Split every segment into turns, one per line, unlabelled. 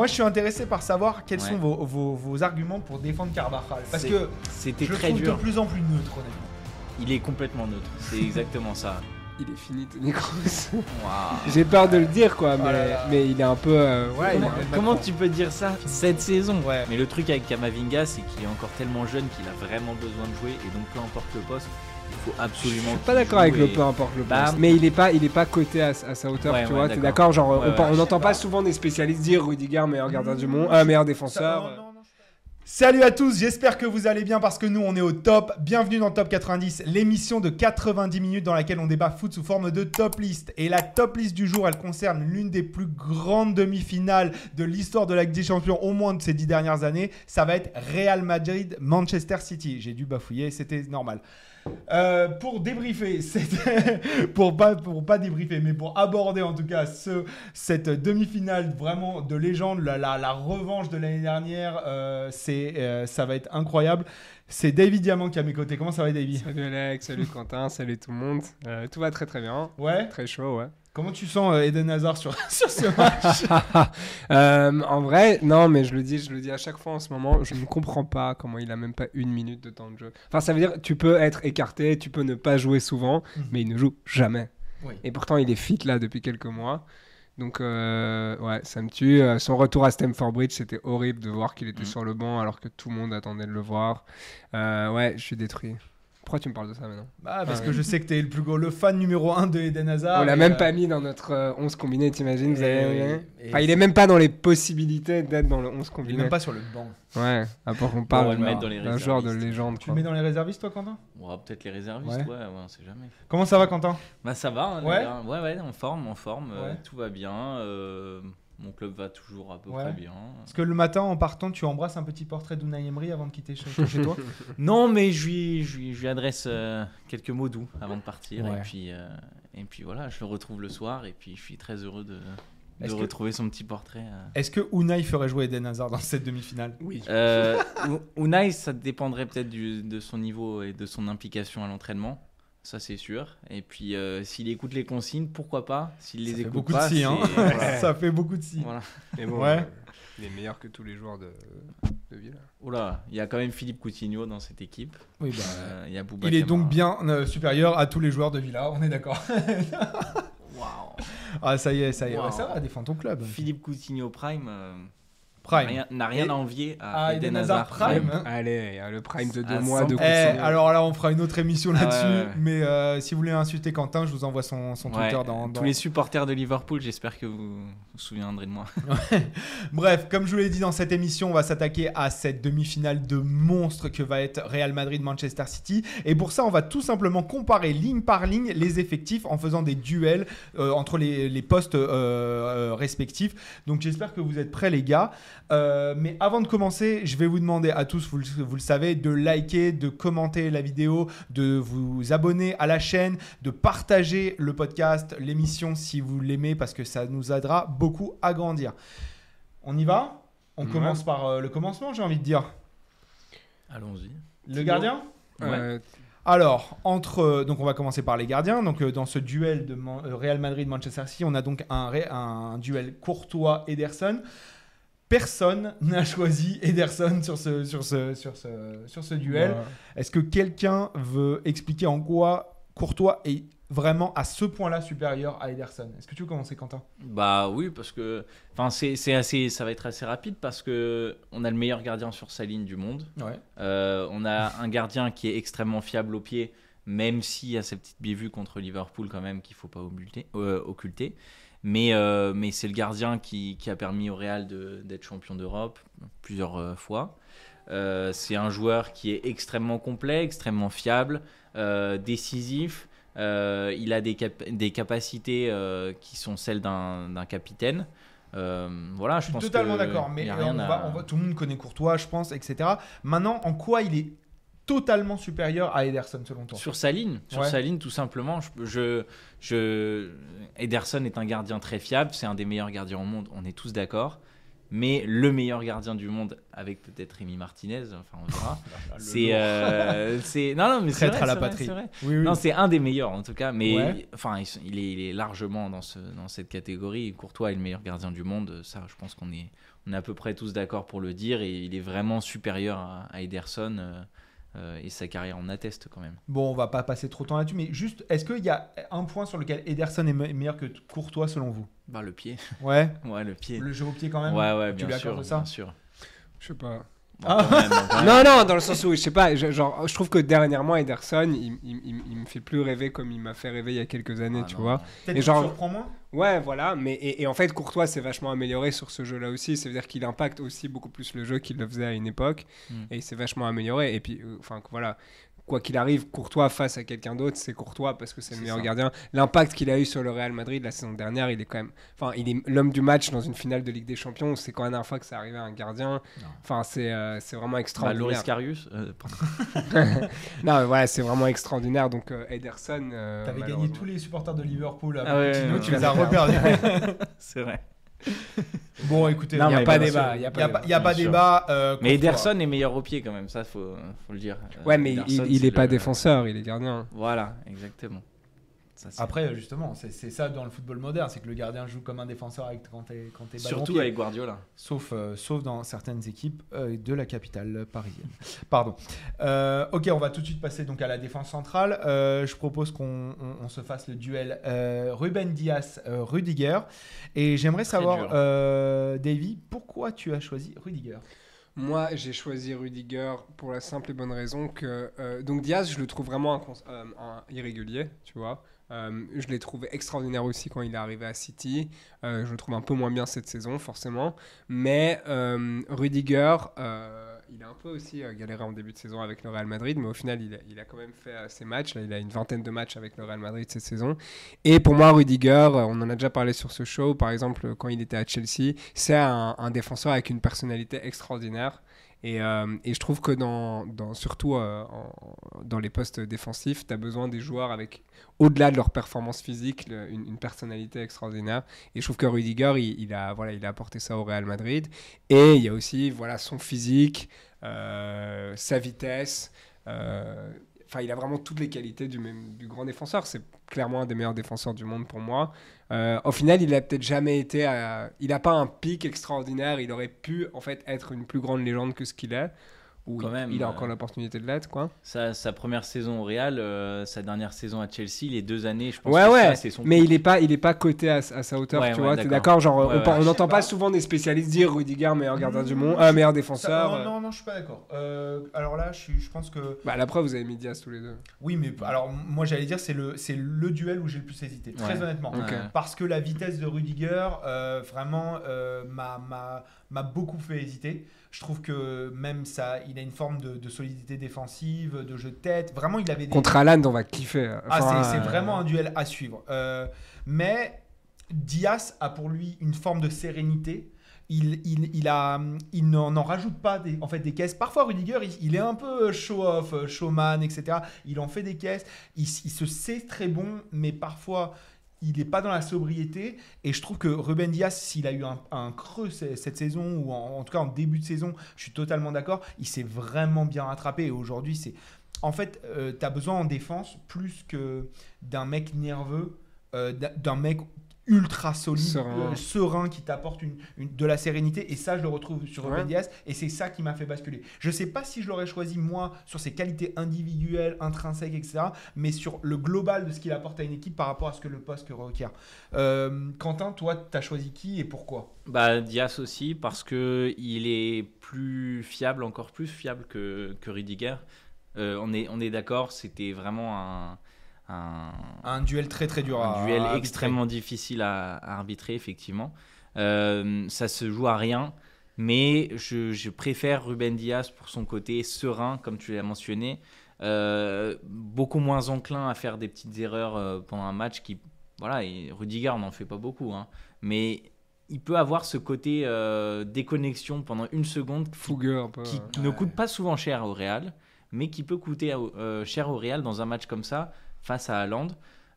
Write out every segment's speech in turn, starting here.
moi, je suis intéressé par savoir quels
Ouais.
sont vos, vos- vos arguments pour défendre Carvajal. Parce que
C'était
je le
très
trouve
dur.
de plus en plus neutre, honnêtement.
Il est complètement neutre. C'est exactement ça.
Il est fini, Tony.
Waouh.
J'ai peur de le dire, quoi, mais,
Oh
mais il est un peu. euh, ouais,
Comment, tu peux dire ça cette saison?
Ouais.
Mais le truc avec Kamavinga, c'est qu'il est encore tellement jeune qu'il a vraiment besoin de jouer et donc peu importe le poste, faut absolument.
Je suis pas d'accord avec le peu importe le
Bah,
poste. Mais il est pas, il est pas coté à, à sa hauteur,
Ouais,
tu
ouais,
vois. T'es
d'accord.
d'accord Genre,
Ouais,
on n'entend pas
pas.
souvent des spécialistes dire Rudiger meilleur gardien du monde, un meilleur défenseur.
non, non, non, Salut à tous, j'espère que vous allez bien parce que nous on est au top. Bienvenue dans Top 90, l'émission de 90 minutes dans laquelle on débat foot sous forme de top list. Et la top list du jour, elle concerne l'une des plus grandes demi-finales de l'histoire de la Ligue des Champions, au moins de ces dix dernières années. Ça va être Real Madrid-Manchester City. J'ai dû bafouiller, c'était normal. Euh, pour débriefer, pour pas pour pas débriefer, mais pour aborder en tout cas ce cette demi-finale vraiment de légende, la, la, la revanche de l'année dernière, euh, c'est euh, ça va être incroyable. C'est David Diamant qui est à mes côtés. Comment ça va, David?
Salut Alex, salut Quentin, salut tout le monde. Tout va très très bien.
Ouais.
Très chaud, ouais.
Comment tu sens euh, Eden Hazard sur sur ce match
Euh, en vrai, non, mais je le dis, je le dis à chaque fois en ce moment, je ne comprends pas comment il a même pas une minute de temps de jeu. Enfin, ça veut dire, tu peux être écarté, tu peux ne pas jouer souvent,
Mhm.
mais il ne joue jamais.
Oui.
Et pourtant, il est fit là depuis quelques mois. Donc, euh, ouais, ça me tue. Euh, Son retour à Stamford Bridge, c'était horrible de voir qu'il était
Mhm.
sur le banc alors que tout le monde attendait de le voir. Ouais, je suis détruit. Pourquoi tu me parles de ça maintenant
Bah, parce
Ah,
que
ouais.
je sais que t'es le plus gros, le fan numéro 1 de Eden Hazard.
On l'a même
euh,
pas mis dans notre euh, 11 combiné, t'imagines vous avez-
oui, et
Enfin, il est même pas dans les possibilités d'être dans le 11
Il est
combiné.
même pas sur le banc.
Ouais, à part qu'on
on va
parle
le mettre dans les
d'un genre de légende.
Tu
quoi.
le mets dans les réservistes, toi, Quentin?
Ouais, peut-être les réservistes,
Ouais.
ouais, ouais, on sait jamais.
Comment ça va, Quentin?
Bah ça va, hein,
Ouais.
les gars. ouais, ouais, en forme, en forme, euh,
Ouais.
tout va bien. euh, mon club va toujours à peu
Ouais.
près bien.
Est-ce que le matin, en partant, tu embrasses un petit portrait d'Unai Emery avant de quitter chez, chez toi
Non, mais je lui, je lui, je lui adresse euh, quelques mots doux avant de partir.
Ouais.
Et, puis, euh, et puis voilà, je le retrouve le soir. Et puis je suis très heureux de, de
Est-ce que-
retrouver son petit portrait. euh.
Est-ce que Unai ferait jouer Eden Hazard dans cette demi-finale?
Oui.
Euh, Unai, ça dépendrait peut-être de son niveau et de son implication à l'entraînement. Ça, c'est sûr. Et puis, euh, s'il écoute les consignes, pourquoi pas? S'il les
Ça fait
écoute
beaucoup
pas,
de si, hein.
voilà.
Ça fait beaucoup de si.
Voilà.
Mais bon,
Ouais.
euh, il est meilleur que tous les joueurs de, de Villa.
Oula, il y a quand même Philippe Coutinho dans cette équipe.
Oui, bah,
Euh, il y a Bouba
il est donc bien euh, supérieur à tous les joueurs de Villa, on est d'accord.
Waouh.
ah, ça y est, ça y est.
Wow.
Ouais, ça va, défends ton club.
Philippe Coutinho Prime euh,
Prime.
n'a rien, à envier à,
à
Eden
Eden
Hazard
Hazard Prime. hein.
Allez, il y a le prime de deux
À
mois de
100%.
Eh, alors là, on fera une autre émission
Ah
là-dessus. Mais euh, si vous voulez insulter Quentin, je vous envoie son, son
Ouais,
Twitter dans, dans-
Tous les supporters de Liverpool, j'espère que vous vous souviendrez de moi.
Bref, comme je vous l'ai dit dans cette émission, on va s'attaquer à cette demi-finale de monstre que va être Real Madrid-Manchester City. Et pour ça, on va tout simplement comparer ligne par ligne les effectifs en faisant des duels euh, entre les, les postes euh, euh, respectifs. Donc j'espère que vous êtes prêts les gars. Euh, mais avant de commencer, je vais vous demander à tous, vous le, vous le savez, de liker, de commenter la vidéo, de vous abonner à la chaîne, de partager le podcast, l'émission si vous l'aimez parce que ça nous aidera beaucoup à grandir. On y va? On
Ouais.
commence par euh, le commencement, j'ai envie de dire.
Allons-y.
Le gardien?
Euh,
alors, entre euh, donc on va commencer par les gardiens. Donc dans ce duel de Real Madrid-Manchester City, on a donc un, un duel Courtois-Ederson. Personne n'a choisi Ederson sur ce, sur ce, sur ce, sur ce duel.
ouais.
Est-ce que quelqu'un veut expliquer en quoi Courtois est vraiment à ce point-là supérieur à Ederson? Est-ce que tu veux commencer, Quentin?
Bah oui, parce que enfin c'est c'est assez, ça va être assez rapide parce que on a le meilleur gardien sur sa ligne du monde.
Ouais.
Euh, on a un gardien qui est extrêmement fiable au pied, même s'il y a cette petite bévue contre Liverpool quand même qu'il faut pas occulter. euh, occulter. Mais, euh, mais c'est le gardien qui, qui a permis au Real de- d'être champion d'Europe plusieurs euh, fois. Euh, c'est un joueur qui est extrêmement complet, extrêmement fiable, euh, décisif. Il a des, cap- des capacités qui sont celles d'un capitaine. Euh, voilà, je,
Je suis
pense
totalement d'accord, mais
à-
on va- tout le monde connaît Courtois, je pense, etc. Maintenant, en quoi il est totalement supérieur à Ederson selon toi
Sur sa ligne, sur
Ouais.
sa ligne, tout simplement. Je, je, je- Ederson est un gardien très fiable, c'est un des meilleurs gardiens au monde, on est tous d'accord. Mais le meilleur gardien du monde, avec peut-être Rémi Martinez, enfin on verra. C'est,
lourd.
euh, c'est, non, non, mais c'est vrai,
à la
vrai,
patrie.
c'est vrai.
Oui, oui.
Non, c'est un des meilleurs en tout cas, mais
Ouais.
enfin, il, il est, il est largement dans, ce, dans cette catégorie. Courtois est le meilleur gardien du monde, ça, je pense qu'on est, on est à peu près tous d'accord pour le dire, et il est vraiment supérieur à, à Ederson, euh, euh, et sa carrière en atteste quand même.
Bon, on va pas passer trop de temps là-dessus, mais juste, est-ce qu'il y a un point sur lequel Ederson est me- meilleur que Courtois selon vous?
Bah, le pied,
Ouais.
ouais, le pied.
Le jeu au pied quand même?
Ouais, ouais,
Tu
bien sûr,
ça?
bien sûr.
Je sais pas.
Bon, même, même.
Non, non, dans le sens où, je sais pas, je, genre, je trouve que dernièrement, Ederson, il, il, il- il me fait plus rêver comme il m'a fait rêver il y a quelques années,
Ah,
tu
non,
vois.
Peut-être
genre-
surprend moins?
Ouais, voilà, mais et, et en fait, Courtois s'est vachement amélioré sur ce jeu-là aussi. Ça veut dire qu'il impacte aussi beaucoup plus le jeu qu'il le faisait à une époque,
Mm.
et il s'est vachement amélioré. Et puis, euh, enfin, voilà, quoi qu'il arrive, Courtois face à quelqu'un d'autre, c'est Courtois parce que c'est le meilleur
ça.
gardien. L'impact qu'il a eu sur le Real Madrid la saison dernière, il est quand même, enfin, il est l'homme du match dans une finale de Ligue des Champions. C'est quand même la dernière fois que ça arrivait à un gardien. Enfin, c'est euh, c'est vraiment
Bah,
extraordinaire.
Loris Karius, euh,
non, mais voilà, c'est vraiment extraordinaire. Donc, euh, Ederson. euh,
T'avais gagné tous les supporters de Liverpool à
Ah ouais,
Pochettino,
ouais,
tu les as reperdus.
c'est vrai.
bon, écoutez,
Il n'y a
mais
pas débat. Il a pas
n'y a,
débat.
pas- y a pas
Bien sûr.
débat. euh,
Mais. Ederson est meilleur au pied quand même, ça faut, faut le dire. Euh,
Ouais, mais il,
Ederson,
il
c'est
est pas
le-
défenseur, il est gardien.
Voilà, exactement. Ça,
Après, justement, c'est ça dans le football moderne, c'est que le gardien joue comme un défenseur avec, quand t'es quand
Surtout avec Guardiola.
Sauf, euh, sauf dans certaines équipes euh, de la capitale parisienne. Pardon. Euh, ok, on va tout de suite passer donc à la défense centrale. Euh, je propose qu'on on- on se fasse le duel euh, Ruben Diaz-Rudiger. Et j'aimerais savoir, euh, Davy, pourquoi tu as choisi Rudiger?
Moi, j'ai choisi Rudiger pour la simple et bonne raison que. euh, donc, Diaz, je le trouve vraiment euh, un irrégulier, tu vois. Euh, je l'ai trouvé extraordinaire aussi quand il est arrivé à City. Euh, je le trouve un peu moins bien cette saison, forcément. Mais euh, Rudiger, il a un peu aussi galéré en début de saison avec le Real Madrid, mais au final, il a, quand même fait ses matchs. Il a une vingtaine de matchs avec le Real Madrid cette saison. Et pour moi, Rudiger, on en a déjà parlé sur ce show, par exemple, quand il était à Chelsea, c'est un défenseur avec une personnalité extraordinaire. Et, euh, et je trouve que dans, surtout euh, dans les postes défensifs, tu as besoin des joueurs avec, au-delà de leur performance physique, une, personnalité extraordinaire. Et je trouve que Rudiger, il, il a, voilà, il a apporté ça au Real Madrid. Et il y a aussi voilà, son physique, euh, sa vitesse. Enfin, il a vraiment toutes les qualités du, même, du grand défenseur. C'est clairement un des meilleurs défenseurs du monde pour moi. Euh, au final, il a peut-être jamais été. Il n'a pas un pic extraordinaire. Il aurait pu en fait être une plus grande légende que ce qu'il est.
Quand
il,
même,
il a
euh,
encore l'opportunité de l'être, quoi.
Sa, sa première saison au Real, euh, sa dernière saison à Chelsea, les deux années, je pense
Ouais,
que
ouais.
ça, c'est son
Mais il est pas, il est pas coté à, à sa hauteur,
Ouais,
tu
ouais,
vois. T'es
d'accord.
Genre,
Ouais,
on n'entend pas
pas.
souvent des spécialistes dire Rudiger meilleur gardien du monde,
Mmh,
euh, meilleur
Ça-
défenseur.
non,
euh.
non, non, je suis pas d'accord. Euh, alors là, je, pense que
Bah, la preuve, vous avez mis Diaz tous les deux.
oui, mais alors moi j'allais dire c'est le c'est le duel où j'ai le plus hésité, très honnêtement. Parce que la vitesse de Rudiger, euh, vraiment, euh, m'a- m'a m'a beaucoup fait hésiter. Je trouve que même ça, il a une forme de, de solidité défensive, de jeu de tête. Vraiment, il avait des.
Contre Haaland, on va kiffer.
Ah,
Enfin,
c'est c'est
euh,
vraiment un duel à suivre. Euh, mais Diaz a pour lui une forme de sérénité. Il, il, il, a, il n'en rajoute pas des, en fait, des caisses. Parfois, Rudiger, il, il est un peu show-off, showman, etc. Il en fait des caisses. Il se sait très bon, mais parfois, il n'est pas dans la sobriété. Et je trouve que Ruben Diaz, s'il a eu un, creux ce- cette saison, ou en, tout cas en début de saison, je suis totalement d'accord, il s'est vraiment bien rattrapé. Et aujourd'hui, c'est. En fait, tu as besoin en défense plus que d'un mec nerveux, euh, d'un mec ultra solide,
Serein.
euh, serein qui t'apporte une, une- de la sérénité. Et ça, je le retrouve sur
Ouais.
Ruben Diaz. Et c'est ça qui m'a fait basculer. Je sais pas si je l'aurais choisi moi sur ses qualités individuelles, intrinsèques, etc. Mais sur le global de ce qu'il apporte à une équipe par rapport à ce que le poste requiert. Euh, Quentin, toi, tu as choisi qui et pourquoi?
Bah, Diaz aussi, parce que il est plus fiable, encore plus fiable que, que Rudiger. Euh, on est, on est d'accord, c'était vraiment un, un,
Un duel très très dur à
un duel
arbitrer.
extrêmement difficile à, à arbitrer, effectivement. Euh, ça se joue à rien, mais je, je préfère Ruben Diaz pour son côté serein, comme tu l'as mentionné, Euh, beaucoup moins enclin à faire des petites erreurs euh, pendant un match qui, voilà, et Rudiger n'en fait pas beaucoup, hein, mais il peut avoir ce côté euh, déconnexion pendant une seconde qui,
peu.
qui
ouais.
ne coûte pas souvent cher au Real, mais qui peut coûter euh, cher au Real dans un match comme ça face à Haaland.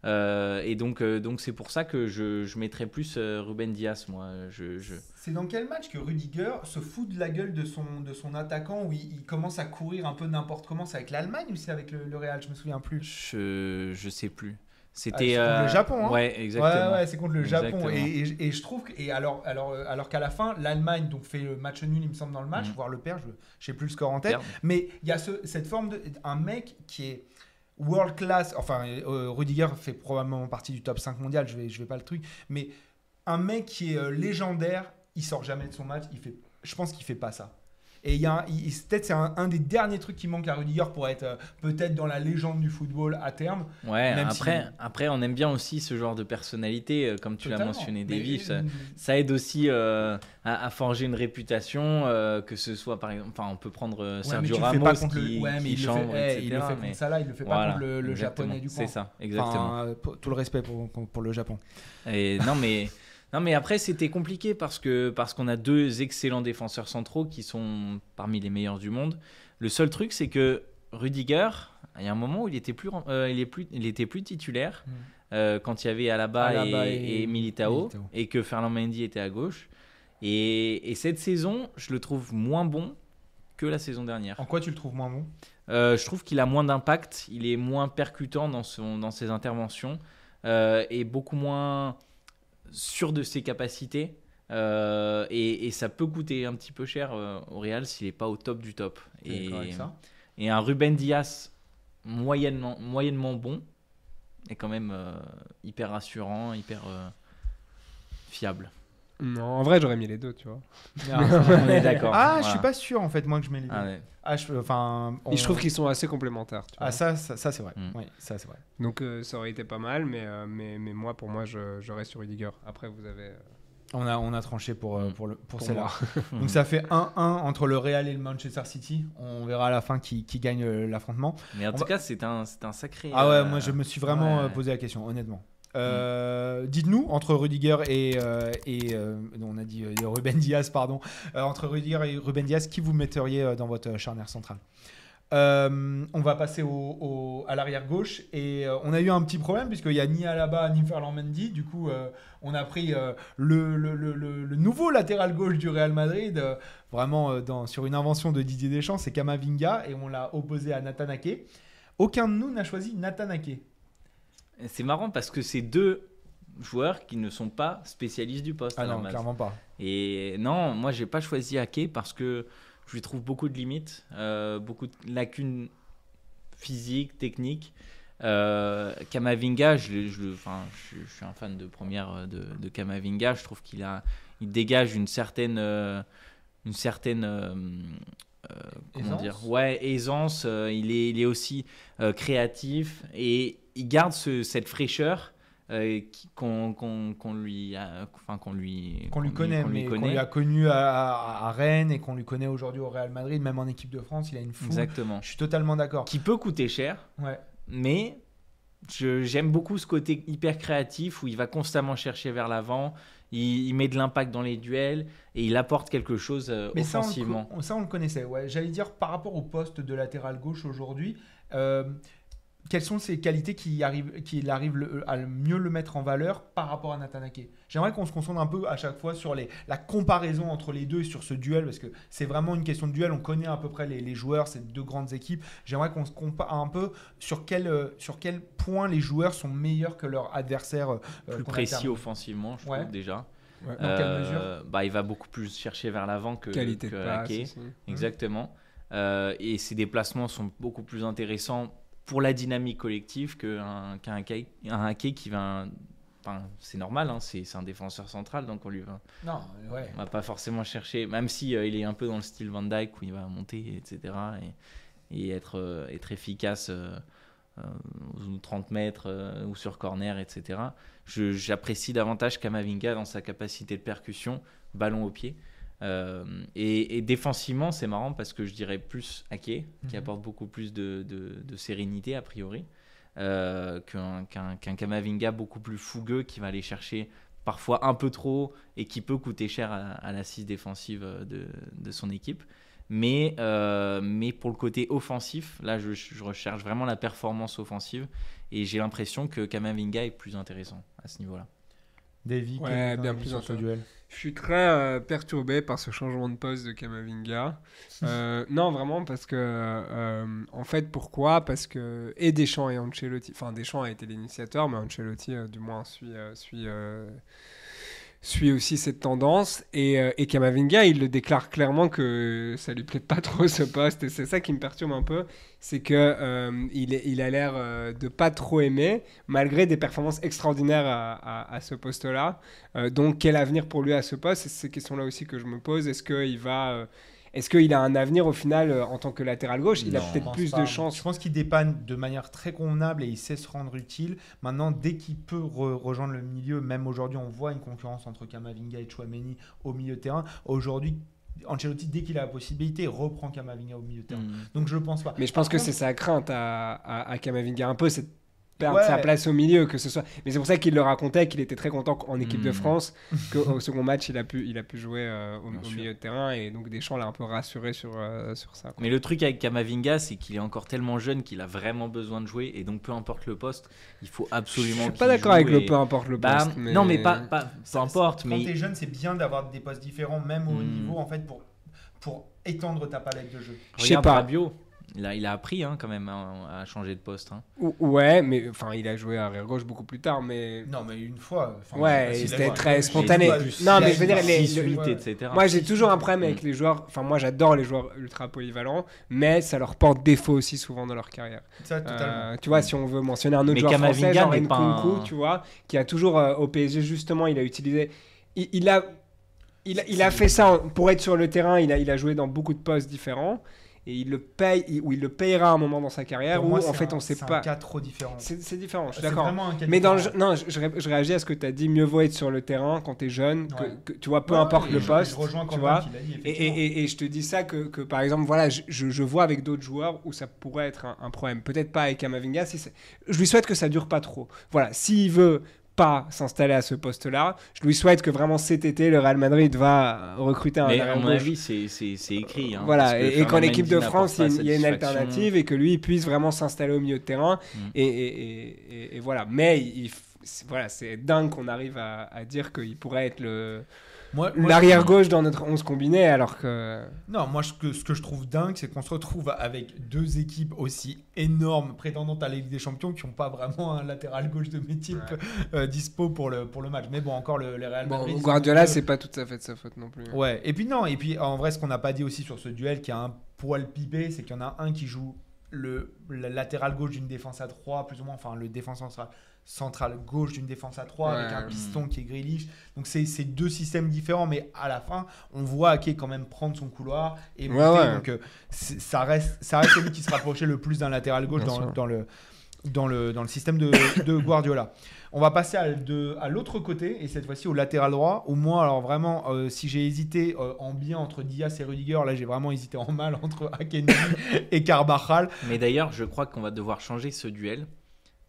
Euh, et donc, euh, donc c'est pour ça que je, je mettrais plus euh, Ruben Diaz, moi. Je, je...
C'est dans quel match que Rudiger se fout de la gueule de son, de son attaquant où il, il commence à courir un peu n'importe comment? C'est avec l'Allemagne ou c'est avec le, le Real? Je me souviens plus.
Je, je sais plus.
Ah,
C'était
contre le Japon, hein?
Ouais, exactement.
Ouais, ouais, c'est contre le Japon. Et, et- et je trouve que, et alors, alors, alors qu'à la fin, l'Allemagne donc fait le match nul, il me semble, dans le match,
Mhm.
voire le perd, je ne sais plus le score en tête. Mais il y a ce- cette forme de. Un mec qui est world class. Enfin, euh, Rudiger fait probablement partie du top 5 mondial, je vais, je vais pas le truc. Mais un mec qui est euh, légendaire, il sort jamais de son match. Il fait, je pense qu'il fait pas ça. Et il y a peut-être c'est un, un des derniers trucs qui manque à Rudiger pour être euh, peut-être dans la légende du football à terme.
Ouais,
Même
après,
si-
après, on aime bien aussi ce genre de personnalité, euh, comme tu l'as mentionné, Davy. Ça, ça aide aussi euh, à, à forger une réputation, euh, que ce soit par exemple, enfin, on peut prendre
Ouais,
Sergio
fais
Ramos qui,
le. Ouais, mais
qui
il le fait, eh,
etc.
il le fait
mais
contre Salah, il le fait pas
voilà,
contre le, le japonais du coin.
C'est ça, exactement.
Enfin, euh, pour- tout le respect pour, pour le Japon.
Et non, mais, non, mais après, c'était compliqué parce que parce qu'on a deux excellents défenseurs centraux qui sont parmi les meilleurs du monde. Le seul truc, c'est que Rudiger, il y a un moment où il était plus, euh, il est plus, il était plus titulaire
Mm.
euh, quand il y avait Alaba,
Alaba
et,
et
et Militao,
Militao.
et que Fernand Mendy était à gauche. Et, et cette saison, je le trouve moins bon que la saison dernière.
En quoi tu le trouves moins bon?
Euh, je trouve qu'il a moins d'impact, il est moins percutant dans, son, dans ses interventions et beaucoup moins sûr de ses capacités. Euh, et, et ça peut coûter un petit peu cher euh, au Real s'il n'est pas au top du top. Et, un Ruben Diaz moyennement, moyennement bon est quand même euh, hyper rassurant, hyper fiable.
Non, en vrai, j'aurais mis les deux, tu vois.
On est d'accord.
Ah, je suis pas sûr en fait, moi que je mets les deux.
Ah ouais.
Ah, je- enfin. on-
Et je trouve qu'ils sont assez complémentaires. Tu vois.
Ah, ça, ça, ça, c'est vrai.
Mm.
Oui, ça, c'est vrai.
Donc euh, ça aurait été pas mal, mais, euh, mais, mais moi, pour moi, je, je reste sur Rudiger. Après, vous avez. euh,
On a, on a tranché pour, euh,
Mm.
pour, le, pour,
Pour
celle-là. Donc ça fait 1-1 entre le Real et le Manchester City. On verra à la fin qui, qui gagne l'affrontement.
Mais en
On
tout
va-
cas, c'est un, c'est un sacré.
Ah ouais,
euh,
moi je me suis vraiment
ouais.
posé la question, honnêtement. Euh, Dites-nous, entre Rudiger et, euh, et euh, on a dit Ruben Diaz, pardon, entre Rudiger et Ruben Diaz, qui vous metteriez dans votre charnière centrale? On va passer au, à l'arrière gauche et on a eu un petit problème puisqu'il n'y a ni Alaba ni Ferland Mendy. Du coup, on a pris le, le- le- nouveau latéral gauche du Real Madrid, vraiment sur une invention de Didier Deschamps, c'est Kamavinga et on l'a opposé à Nathan Ake. Aucun de nous n'a choisi Nathan Ake.
C'est marrant parce que c'est deux joueurs qui ne sont pas spécialistes du poste
Ah non, clairement pas.
Et non, moi j'ai pas choisi Ake parce que je lui trouve beaucoup de limites, euh, beaucoup de lacunes physiques, techniques. Euh, Kamavinga, je, je, enfin, je, je suis un fan de première euh, de, de Kamavinga. Je trouve qu'il a, il dégage une certaine, euh, une certaine, euh, comment
Aisance
dire, ouais, aisance. il est, il est aussi créatif et il garde ce- cette fraîcheur. euh, qu'on lui, a- enfin qu'on lui,
Qu'on lui connaît,
qu'on lui
mais qu'on
connaît.
lui a connu à, à- à Rennes et qu'on lui connaît aujourd'hui au Real Madrid, même en équipe de France, il a une foule.
Exactement.
Je suis totalement d'accord.
Qui peut coûter cher,
Ouais.
mais j'aime beaucoup ce côté hyper créatif où il va constamment chercher vers l'avant, il, il met de l'impact dans les duels et il apporte quelque chose euh,
Mais ça on, le
offensivement.
ça, on le connaissait. Ouais. J'allais dire, par rapport au poste de latéral gauche aujourd'hui, euh, quelles sont ses qualités qui arrivent, qu'il arrive le- à le mieux le mettre en valeur par rapport à Nathan Ake J'aimerais qu'on se concentre un peu à chaque fois sur les, la comparaison entre les deux et sur ce duel, parce que c'est vraiment une question de duel. On connaît à peu près les, les joueurs, ces deux grandes équipes. J'aimerais qu'on se compare un peu sur quel, euh, sur quel point les joueurs sont meilleurs que leurs adversaires. euh,
Plus précis offensivement, je
Ouais.
trouve déjà.
Dans quelle
Euh,
mesure
bah, Il va beaucoup plus chercher vers l'avant que,
Qualité
que
de passe.
Ake.
aussi.
Exactement. Euh, et ses déplacements sont beaucoup plus intéressants pour la dynamique collective qu'un qu'un Ake un qui va. Enfin, c'est normal, hein, c'est un défenseur central, donc on lui va,
Non, ouais.
on va pas forcément chercher, même si euh, il est un peu dans le style Van Dyke où il va monter, etc. Et, et être, euh, être efficace euh, aux 30 mètres ou sur corner, etc. J'apprécie davantage Kamavinga dans sa capacité de percussion, ballon au pied. Euh, et, et défensivement, c'est marrant parce que je dirais plus Ake, qui
Mhm.
apporte beaucoup plus de, de- de sérénité a priori, euh, qu'un Kamavinga beaucoup plus fougueux qui va aller chercher parfois un peu trop et qui peut coûter cher à, à l'assise défensive de, de son équipe. Mais, euh, mais pour le côté offensif, là, je, je recherche vraiment la performance offensive. Et j'ai l'impression que Kamavinga est plus intéressant à ce niveau-là.
Davy,
Ouais, bien plus
sur ce duel.
Je suis très euh, perturbé par ce changement de poste de Kamavinga. Euh, non, vraiment, parce que. euh, en fait, pourquoi? Parce que. Et Deschamps et Ancelotti. Enfin, Deschamps a été l'initiateur, mais Ancelotti, du moins, suit. suit suit aussi cette tendance et, euh, et Kamavinga il le déclare clairement que ça lui plaît pas trop ce poste et c'est ça qui me perturbe un peu c'est que euh, il, il a l'air euh, de pas trop aimer malgré des performances extraordinaires à, à- à ce poste là euh, donc, quel avenir pour lui à ce poste? C'est ces questions-là aussi que je me pose. Est-ce qu'il va, est-ce qu'il a un avenir au final euh, en tant que latéral gauche? Il a
Non.
Peut-être plus
pas.
de chances.
Je pense qu'il dépanne de manière très convenable et il sait se rendre utile. Maintenant, dès qu'il peut re- rejoindre le milieu, même aujourd'hui, on voit une concurrence entre Kamavinga et Chouameni au milieu de terrain. Aujourd'hui, Ancelotti, dès qu'il a la possibilité, reprend Kamavinga au milieu de terrain.
Mm.
Donc je le pense pas.
Mais je pense
Par
que
contre-
c'est sa crainte à, à, à Kamavinga un peu, perdre
Ouais.
sa place au milieu, que ce soit. Mais c'est pour ça qu'il le racontait, qu'il était très content en équipe de
Mm.
France, qu'au second match il a pu, il a pu jouer euh, au, milieu de terrain et donc Deschamps l'a un peu rassuré sur, euh, sur ça. quoi.
Mais le truc avec Kamavinga, c'est qu'il est encore tellement jeune qu'il a vraiment besoin de jouer. Et donc, peu importe le poste, il faut
Je
absolument
suis
qu'il
pas d'accord avec le peu importe le
Bah,
poste. mais-
Non, mais pas, pas peu
Ça-
importe.
Quand
Mais
t'es jeune, c'est bien d'avoir des postes différents, même au haut
Mm.
niveau, en fait, pour, pour étendre ta palette de jeu.
Je sais pas.
Rabiot. Il a, il a appris hein, quand même à, à changer de poste. hein.
Ou- Ouais, mais enfin, il a joué à arrière gauche beaucoup plus tard, mais.
Non, mais une fois.
Ouais, c'était très spontané. Non, mais je veux dire,
il a-
les-. Moi, j'ai toujours un problème avec les joueurs. Enfin, moi, j'adore les joueurs ultra polyvalents, mais ça leur porte défaut aussi souvent dans leur carrière.
Ça, totalement.
Euh, tu vois, si on veut mentionner un autre
Mais
joueur
Kamavinga
français, genre Nkunku,
un-
tu vois, qui a toujours euh, au PSG justement, il a utilisé, il, il a, il, a- il a fait ça pour être sur le terrain. Il a, il a joué dans beaucoup de postes différents et il le paye, ou il le payera à un moment dans sa carrière
Pour
où
moi,
en
c'est
fait
un-
on sait
c'est
pas.
un cas trop différent.
C'est c'est différent, je suis
C'est
d'accord. Mais dans le
différent.
jeu- non, je, je ré- je réagis à ce que tu as dit. Mieux vaut être sur le terrain quand tu es jeune, que,
Ouais.
que- tu vois, peu
Ouais,
importe le
je-
poste.
Je
tu vois.
dit,
Et, et- et- et je te dis ça que, que, par exemple, voilà, je, vois avec d'autres joueurs où ça pourrait être un, un problème. Peut-être pas avec Kamavinga. Si c'est- je lui souhaite que ça dure pas trop. Voilà, s'il veut pas s'installer à ce poste-là, je lui souhaite que vraiment cet été, le Real Madrid va recruter un
Mais à mon avis, c'est écrit. hein,
Voilà, et, qu'en équipe de France, il y a une, alternative et que lui puisse vraiment s'installer au milieu de terrain.
Mm.
Et, voilà. Mais il, voilà, c'est dingue qu'on arrive à, à dire qu'il pourrait être le
Moi- moi,
l'arrière gauche dans notre 11 combiné, alors que.
Non, moi, ce que, ce que je trouve dingue, c'est qu'on se retrouve avec deux équipes aussi énormes, prétendantes à la Ligue des Champions, qui n'ont pas vraiment un latéral gauche de mes types euh, dispo pour le, pour le match. Mais bon, encore le, les Real
Bon,
Madrid.
Guardiola,
c'est
c'est pas tout à fait de sa faute non plus.
Ouais, et puis non, et puis en vrai, ce qu'on n'a pas dit aussi sur ce duel qui a un poil pipé, c'est qu'il y en a un qui joue le, le latéral gauche d'une défense à 3, plus ou moins, enfin le défenseur central, central gauche d'une défense à 3 avec un piston qui est Grealish. Donc c'est c'est deux systèmes différents, mais à la fin, on voit Ake quand même prendre son couloir et
Ouais,
monter.
ouais.
Donc euh, ça reste, ça reste celui qui se rapprochait le plus d'un latéral gauche dans, le, dans, le, dans le système de, de Guardiola. On va passer à, de- à l'autre côté, et cette fois-ci au latéral droit. Au moins, alors vraiment, euh, si j'ai hésité euh, en bien entre Diaz et Rudiger, là j'ai vraiment hésité en mal entre Akendi et Carvajal.
Mais d'ailleurs, je crois qu'on va devoir changer ce duel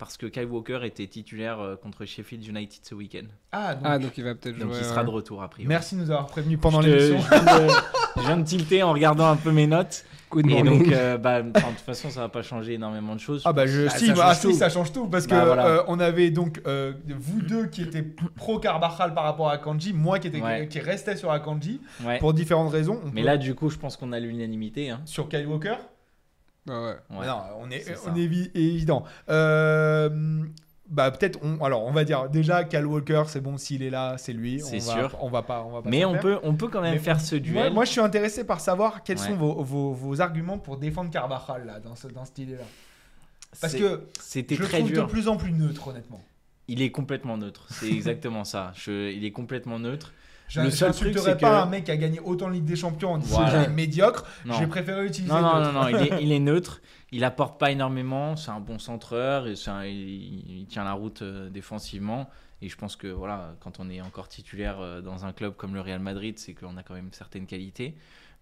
parce que Kyle Walker était titulaire euh, contre Sheffield United ce week-end.
Ah, donc,
Ah, donc il va peut-être
Donc
jouer.
il sera
ouais.
de retour a priori.
merci de nous avoir prévenus pendant l'émission.
Je viens, de, je viens de tilter en regardant un peu mes notes.
Good
Et donc, euh, bah, de toute façon, ça va pas changer énormément de choses.
Ah bah je, si,
ça
bah,
change
ah, si,
tout.
ça change tout parce que
Bah, voilà.
euh, on avait donc euh, vous deux qui étaient pro Carvajal par rapport à Kanji, moi qui était
Ouais.
qui restait sur Akanji
Ouais.
pour différentes raisons. On
Mais
peut-
là, du coup, je pense qu'on a l'unanimité. hein.
sur Kyle Walker.
Ouais.
Non, on est,
c'est
on
ça.
est évi- évident. Euh, bah peut-être, on, alors on va dire déjà Cal Walker, c'est bon s'il est là, c'est lui.
C'est
on va-
sûr.
on va pas, on va pas.
Mais
s'en
on
faire.
peut, on peut quand même
Mais
faire ce
Moi,
duel.
moi, je suis intéressé par savoir quels
Ouais.
sont vos, vos, vos arguments pour défendre Carvajal là dans, ce, dans cette idée-là. Parce
C'est-
que
c'était
je le
très
trouve
dur.
de plus en plus neutre, honnêtement.
Il est complètement neutre. C'est exactement ça. Je- il est complètement neutre.
Je
Le seul truc,
n'insulterais
c'est
pas
que-
un mec qui a gagné autant de Ligue des Champions en disant
Voilà.
qu'il est médiocre. J'ai préféré utiliser
Non, non, non, non, il est, il est neutre. Il apporte pas énormément. C'est un bon centreur. Et un- il, il tient la route euh, défensivement. Et je pense que voilà, quand on est encore titulaire euh, dans un club comme le Real Madrid, c'est qu'on a quand même certaines qualités.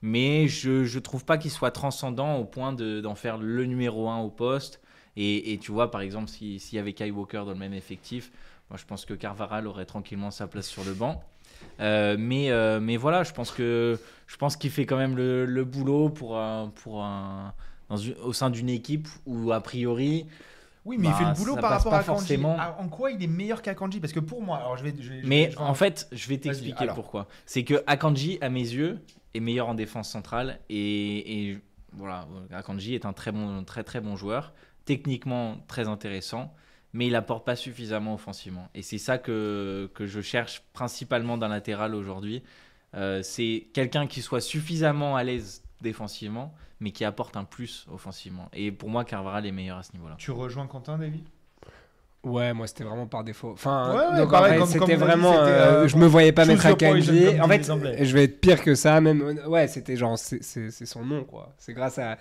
Mais je ne trouve pas qu'il soit transcendant au point de- d'en faire le numéro un au poste. Et, et tu vois, par exemple, si- s'il y avait Kai Walker dans le même effectif, moi je pense que Carvaral aurait tranquillement sa place sur le banc. Euh, mais, euh, mais voilà, je pense que je pense qu'il fait quand même le, le boulot pour, un- pour un, dans une- au sein d'une équipe où, a priori,
Oui, mais il
Bah,
fait le boulot
ça
par rapport à Kanji.
forcément.
Ah, En quoi il est meilleur qu'Akanji Parce que pour moi, alors je vais. je vais- je
Mais
je
en fait, je vais t'expliquer pourquoi. C'est que Akanji, à mes yeux, est meilleur en défense centrale et, et voilà, Akanji est un très bon, très très bon joueur, techniquement très intéressant, mais il apporte pas suffisamment offensivement. Et c'est ça que, que je cherche principalement d'un latéral aujourd'hui. Euh, c'est quelqu'un qui soit suffisamment à l'aise défensivement, mais qui apporte un plus offensivement. Et pour moi, Carvajal est meilleur à ce niveau-là.
Tu rejoins Quentin, David
Ouais, moi c'était vraiment par défaut. Enfin,
Ouais,
c'était
dit,
vraiment. euh,
euh,
je me voyais pas mettre
poison,
Akanji. En fait, je vais être pire que ça. Même, ouais, c'était genre, c'est- son nom, quoi. C'est grâce à.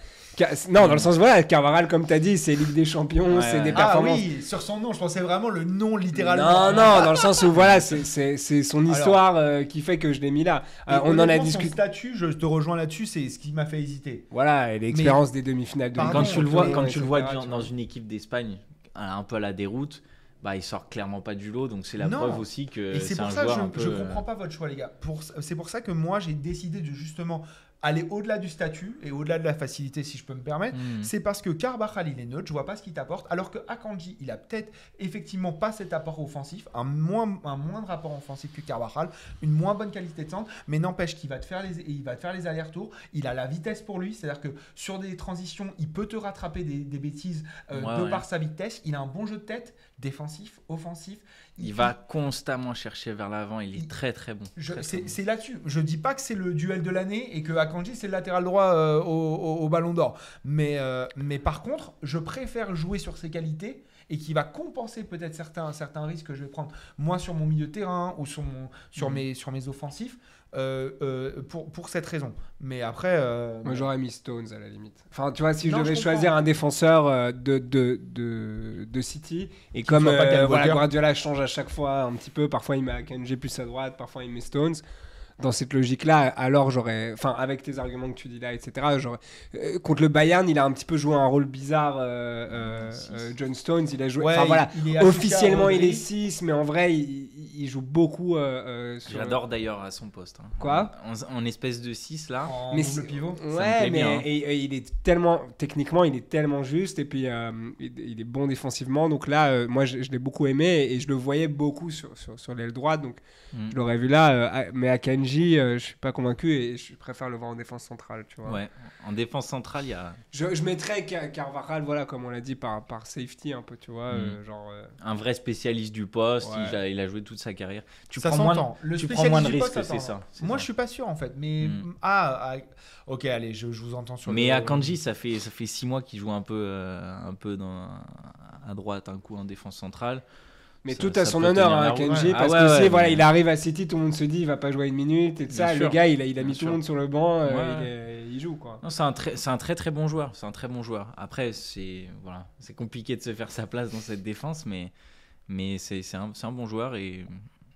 Non, dans le sens, voilà, Carvaral, comme t'as dit, c'est Ligue des Champions,
Ouais,
c'est
ouais.
des
Ah
performances.
oui, sur son nom, je pensais vraiment le nom littéralement.
Non, non, dans le sens où voilà, c'est- c'est c'est son histoire euh, qui fait que je l'ai mis là. Euh, on en a discuté.
Son statut, je te rejoins là-dessus, c'est ce qui m'a fait hésiter.
Voilà, et l'expérience des demi-finales de
quand tu le
des
vois,
Champions,
quand tu le vois dans, une équipe d'Espagne, un peu à la déroute, bah, il sort clairement pas du lot. Donc c'est la
Non.
preuve aussi que
c'est
un
ça que
joueur
je,
un peu.
je comprends pas votre choix, les gars. Pour- C'est pour ça que moi, j'ai décidé de justement aller au-delà du statut et au-delà de la facilité, si je peux me permettre.
Hmm.
C'est parce que Carvajal, il est neutre, je vois pas ce qu'il t'apporte, alors que Akanji, il a peut-être effectivement pas cet apport offensif, un, moins, un moindre apport offensif que Carvajal, une moins bonne qualité de centre, mais n'empêche qu'il va te faire les, il va te faire les allers-retours, il a la vitesse pour lui, c'est-à-dire que sur des transitions, il peut te rattraper des, des bêtises euh,
Ouais,
de
ouais.
par sa vitesse, il a un bon jeu de tête, défensif, offensif.
Il va constamment chercher vers l'avant. Il est très très bon.
C'est là-dessus. Je dis pas que c'est le duel de l'année et que Akanji c'est le latéral droit euh, au, au- au Ballon d'Or. Mais, euh, mais par contre, je préfère jouer sur ses qualités et qui va compenser peut-être certains, certains risques que je vais prendre moi sur mon milieu de terrain ou sur, mon, sur,
Mhm.
mes, sur mes offensifs pour, pour cette raison. Mais après, euh,
Moi j'aurais mis Stones à la limite. Enfin, tu vois, si
Non,
je devais
je
choisir un défenseur euh, de, de, de, de City, et comme euh, voilà. Guardiola change à chaque fois un petit peu, parfois il met Akanji plus à droite, parfois il met Stones. Dans cette logique-là, alors j'aurais, enfin avec tes arguments que tu dis là, etc. J'aurais, euh, contre le Bayern, il a un petit peu joué un rôle bizarre. euh, euh, euh, John Stones, il a joué.
ouais,
Enfin voilà,
il-
officiellement il est 6, mais en vrai il, il joue beaucoup euh, euh, sur.
J'adore d'ailleurs à son poste. hein.
Quoi?
En, en espèce de 6 là.
en
Mais
double pivot.
Ouais, mais
bien, hein.
et- et il est tellement techniquement, il est tellement juste et puis euh, il, il est bon défensivement. Donc là, euh, moi, je, je l'ai beaucoup aimé et je le voyais beaucoup sur, sur, sur l'aile droite. Donc
Mm.
je l'aurais vu là. euh, mais à Kanji, euh, je suis pas convaincu et je préfère le voir en défense centrale. Tu vois.
Ouais. En défense centrale, il y a
Je, je mettrais Car- Carvajal, voilà, comme on l'a dit, par, par safety un peu, tu vois,
Mm.
euh, genre. euh,
un vrai spécialiste du poste.
Ouais.
Il, a, il a joué toute sa carrière. Tu
ça
prends moins.
Le
tu prends moins de risques, c'est ça,
Moi,
ça.
je suis pas sûr en fait. Mais
Mm.
ah, ah, ok, allez, je, je vous entends sur.
Mais
le-
Akanji, ça fait ça fait six mois qu'il joue un peu euh, un peu dans à droite, un coup en défense centrale.
Mais
Ça-
tout à son honneur, hein,
Ouais.
parce
Ah
que
ouais,
c'est,
ouais,
voilà, il arrive à City, tout le monde se dit, il va pas jouer une minute et tout ça.
sûr.
Le gars, il a, il a mis tout le monde sur le banc, euh, il, est- il joue quoi.
Non, c'est un très c'est un très très bon joueur. C'est un très bon joueur. Après, c'est voilà, c'est compliqué de se faire sa place dans cette défense, mais mais c'est c'est un, c'est un bon joueur et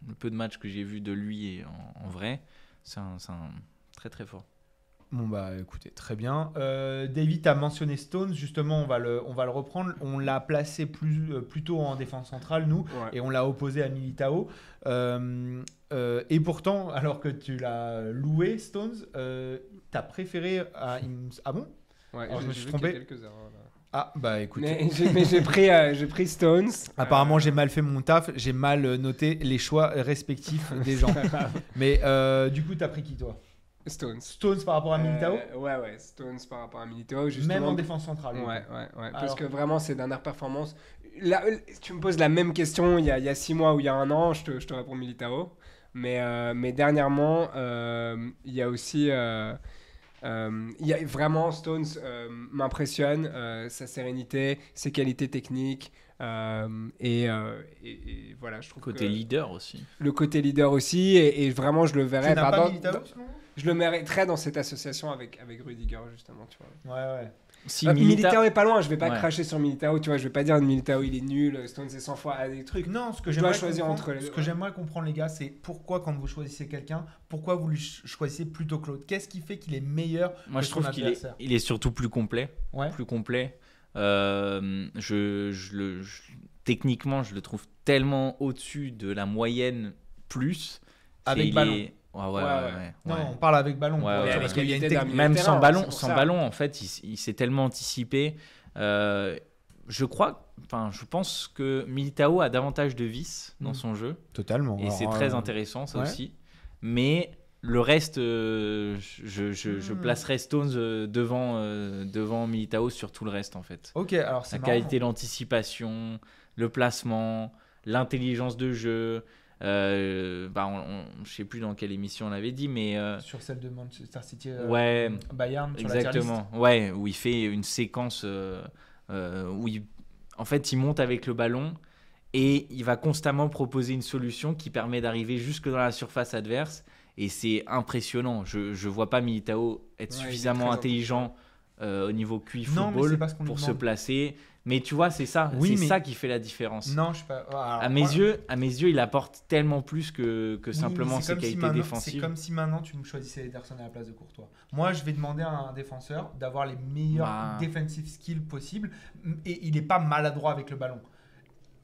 le peu de matchs que j'ai vu de lui en, en vrai, c'est un, c'est un très très fort.
Bon bah écoutez, très bien. Euh, David a mentionné Stones, justement on va le, on va le reprendre. On l'a placé plus, euh, plutôt en défense centrale, nous,
Ouais.
et on l'a opposé à Militao. Euh, euh, et pourtant, alors que tu l'as loué, Stones, t'as préféré à... Ah bon?
Ouais,
Alors, je me suis trompé.
quelques erreurs, là.
Ah bah écoutez.
Mais j'ai pris, euh, pris Stones.
Apparemment
Euh,
j'ai mal fait mon taf, j'ai mal noté les choix respectifs des gens. Mais euh, du coup t'as pris qui toi?
Stones.
Stones par rapport à Militao
Euh, Ouais, ouais, Stones par rapport à Militao.
Même
Justement,
en défense centrale.
Ouais, ouais, ouais. Parce que vraiment, c'est dernière performance. Là, euh, tu me poses la même question il y a, il y a six mois ou il y a un an, je te, je te réponds Militao. Mais, euh, mais dernièrement, euh, il y a aussi. euh, euh, il y a vraiment Stones euh, m'impressionne, euh, sa sérénité, ses qualités techniques. euh, et, euh, et- et voilà, je trouve
Côté
que
leader aussi.
le côté leader aussi. Et, et vraiment, je le
Tu
verrais.
n'as pas Militao
dans-
sinon
je le mettrais dans cette association avec, avec Rudiger, justement. Tu vois.
Ouais ouais.
Si
Euh,
Milita-
Militao est pas loin, je vais pas
Ouais.
cracher sur Militao, tu vois, je vais pas dire Militao il est nul, Stones c'est 100 fois à des trucs.
Non, ce que j'aimerais
choisir
comprendre-
entre les
Ce que
ouais.
j'aimerais comprendre, les gars, c'est pourquoi quand vous choisissez quelqu'un, pourquoi vous lui ch- choisissez plutôt l'autre? Qu'est-ce qui fait qu'il est meilleur
Moi,
que
je
son
trouve qu'il est,
adversaire?
il est surtout plus complet.
Ouais.
Plus complet. Euh, je, je le, je- techniquement, je le trouve tellement au-dessus de la moyenne plus.
Avec
il
ballon.
est- Ouais, ouais,
Ouais,
ouais,
ouais.
ouais,
Non,
ouais.
on parle avec ballon.
Ouais,
quoi,
ouais,
parce
avec
qu'il y a une
qualité d'un
technique.
milieu
Même sans ballon, sans
ça.
ballon, en fait, il, s'est tellement anticipé. Euh, je crois, enfin, je pense que Militao a davantage de vices dans
Mm.
son jeu
Totalement.
et c'est très
euh,
intéressant ça
ouais.
aussi. Mais le reste, euh, je, je, je
Mm.
placerai Stones euh, devant, euh, devant Militao sur tout le reste en fait.
Ok, alors c'est
La
marrant.
qualité d'anticipation, le placement, l'intelligence de jeu. Euh, bah, on, on- je sais plus dans quelle émission on avait dit, mais euh,
Sur celle de Manchester City. euh,
ouais,
Bayern, sur la
exactement. Ouais, où il fait une séquence euh, euh, où il, en fait, il monte avec le ballon et il va constamment proposer une solution qui permet d'arriver jusque dans la surface adverse. Et c'est impressionnant. Je ne vois pas Militao être
Ouais,
suffisamment intelligent euh, au niveau QI football pour se placer. Mais tu vois, c'est ça.
Oui,
c'est
mais-
ça qui fait la différence.
Non, je sais pas. Ah, alors,
à, mes
moi-
yeux, à mes yeux, il apporte tellement plus que, que
Oui,
simplement ses
comme si
qualités
maintenant- C'est
défensives.
comme si maintenant tu me choisissais Ederson à la place de Courtois. Moi, je vais demander à un défenseur d'avoir les meilleurs
Bah.
defensive skills possibles et il n'est pas maladroit avec le ballon.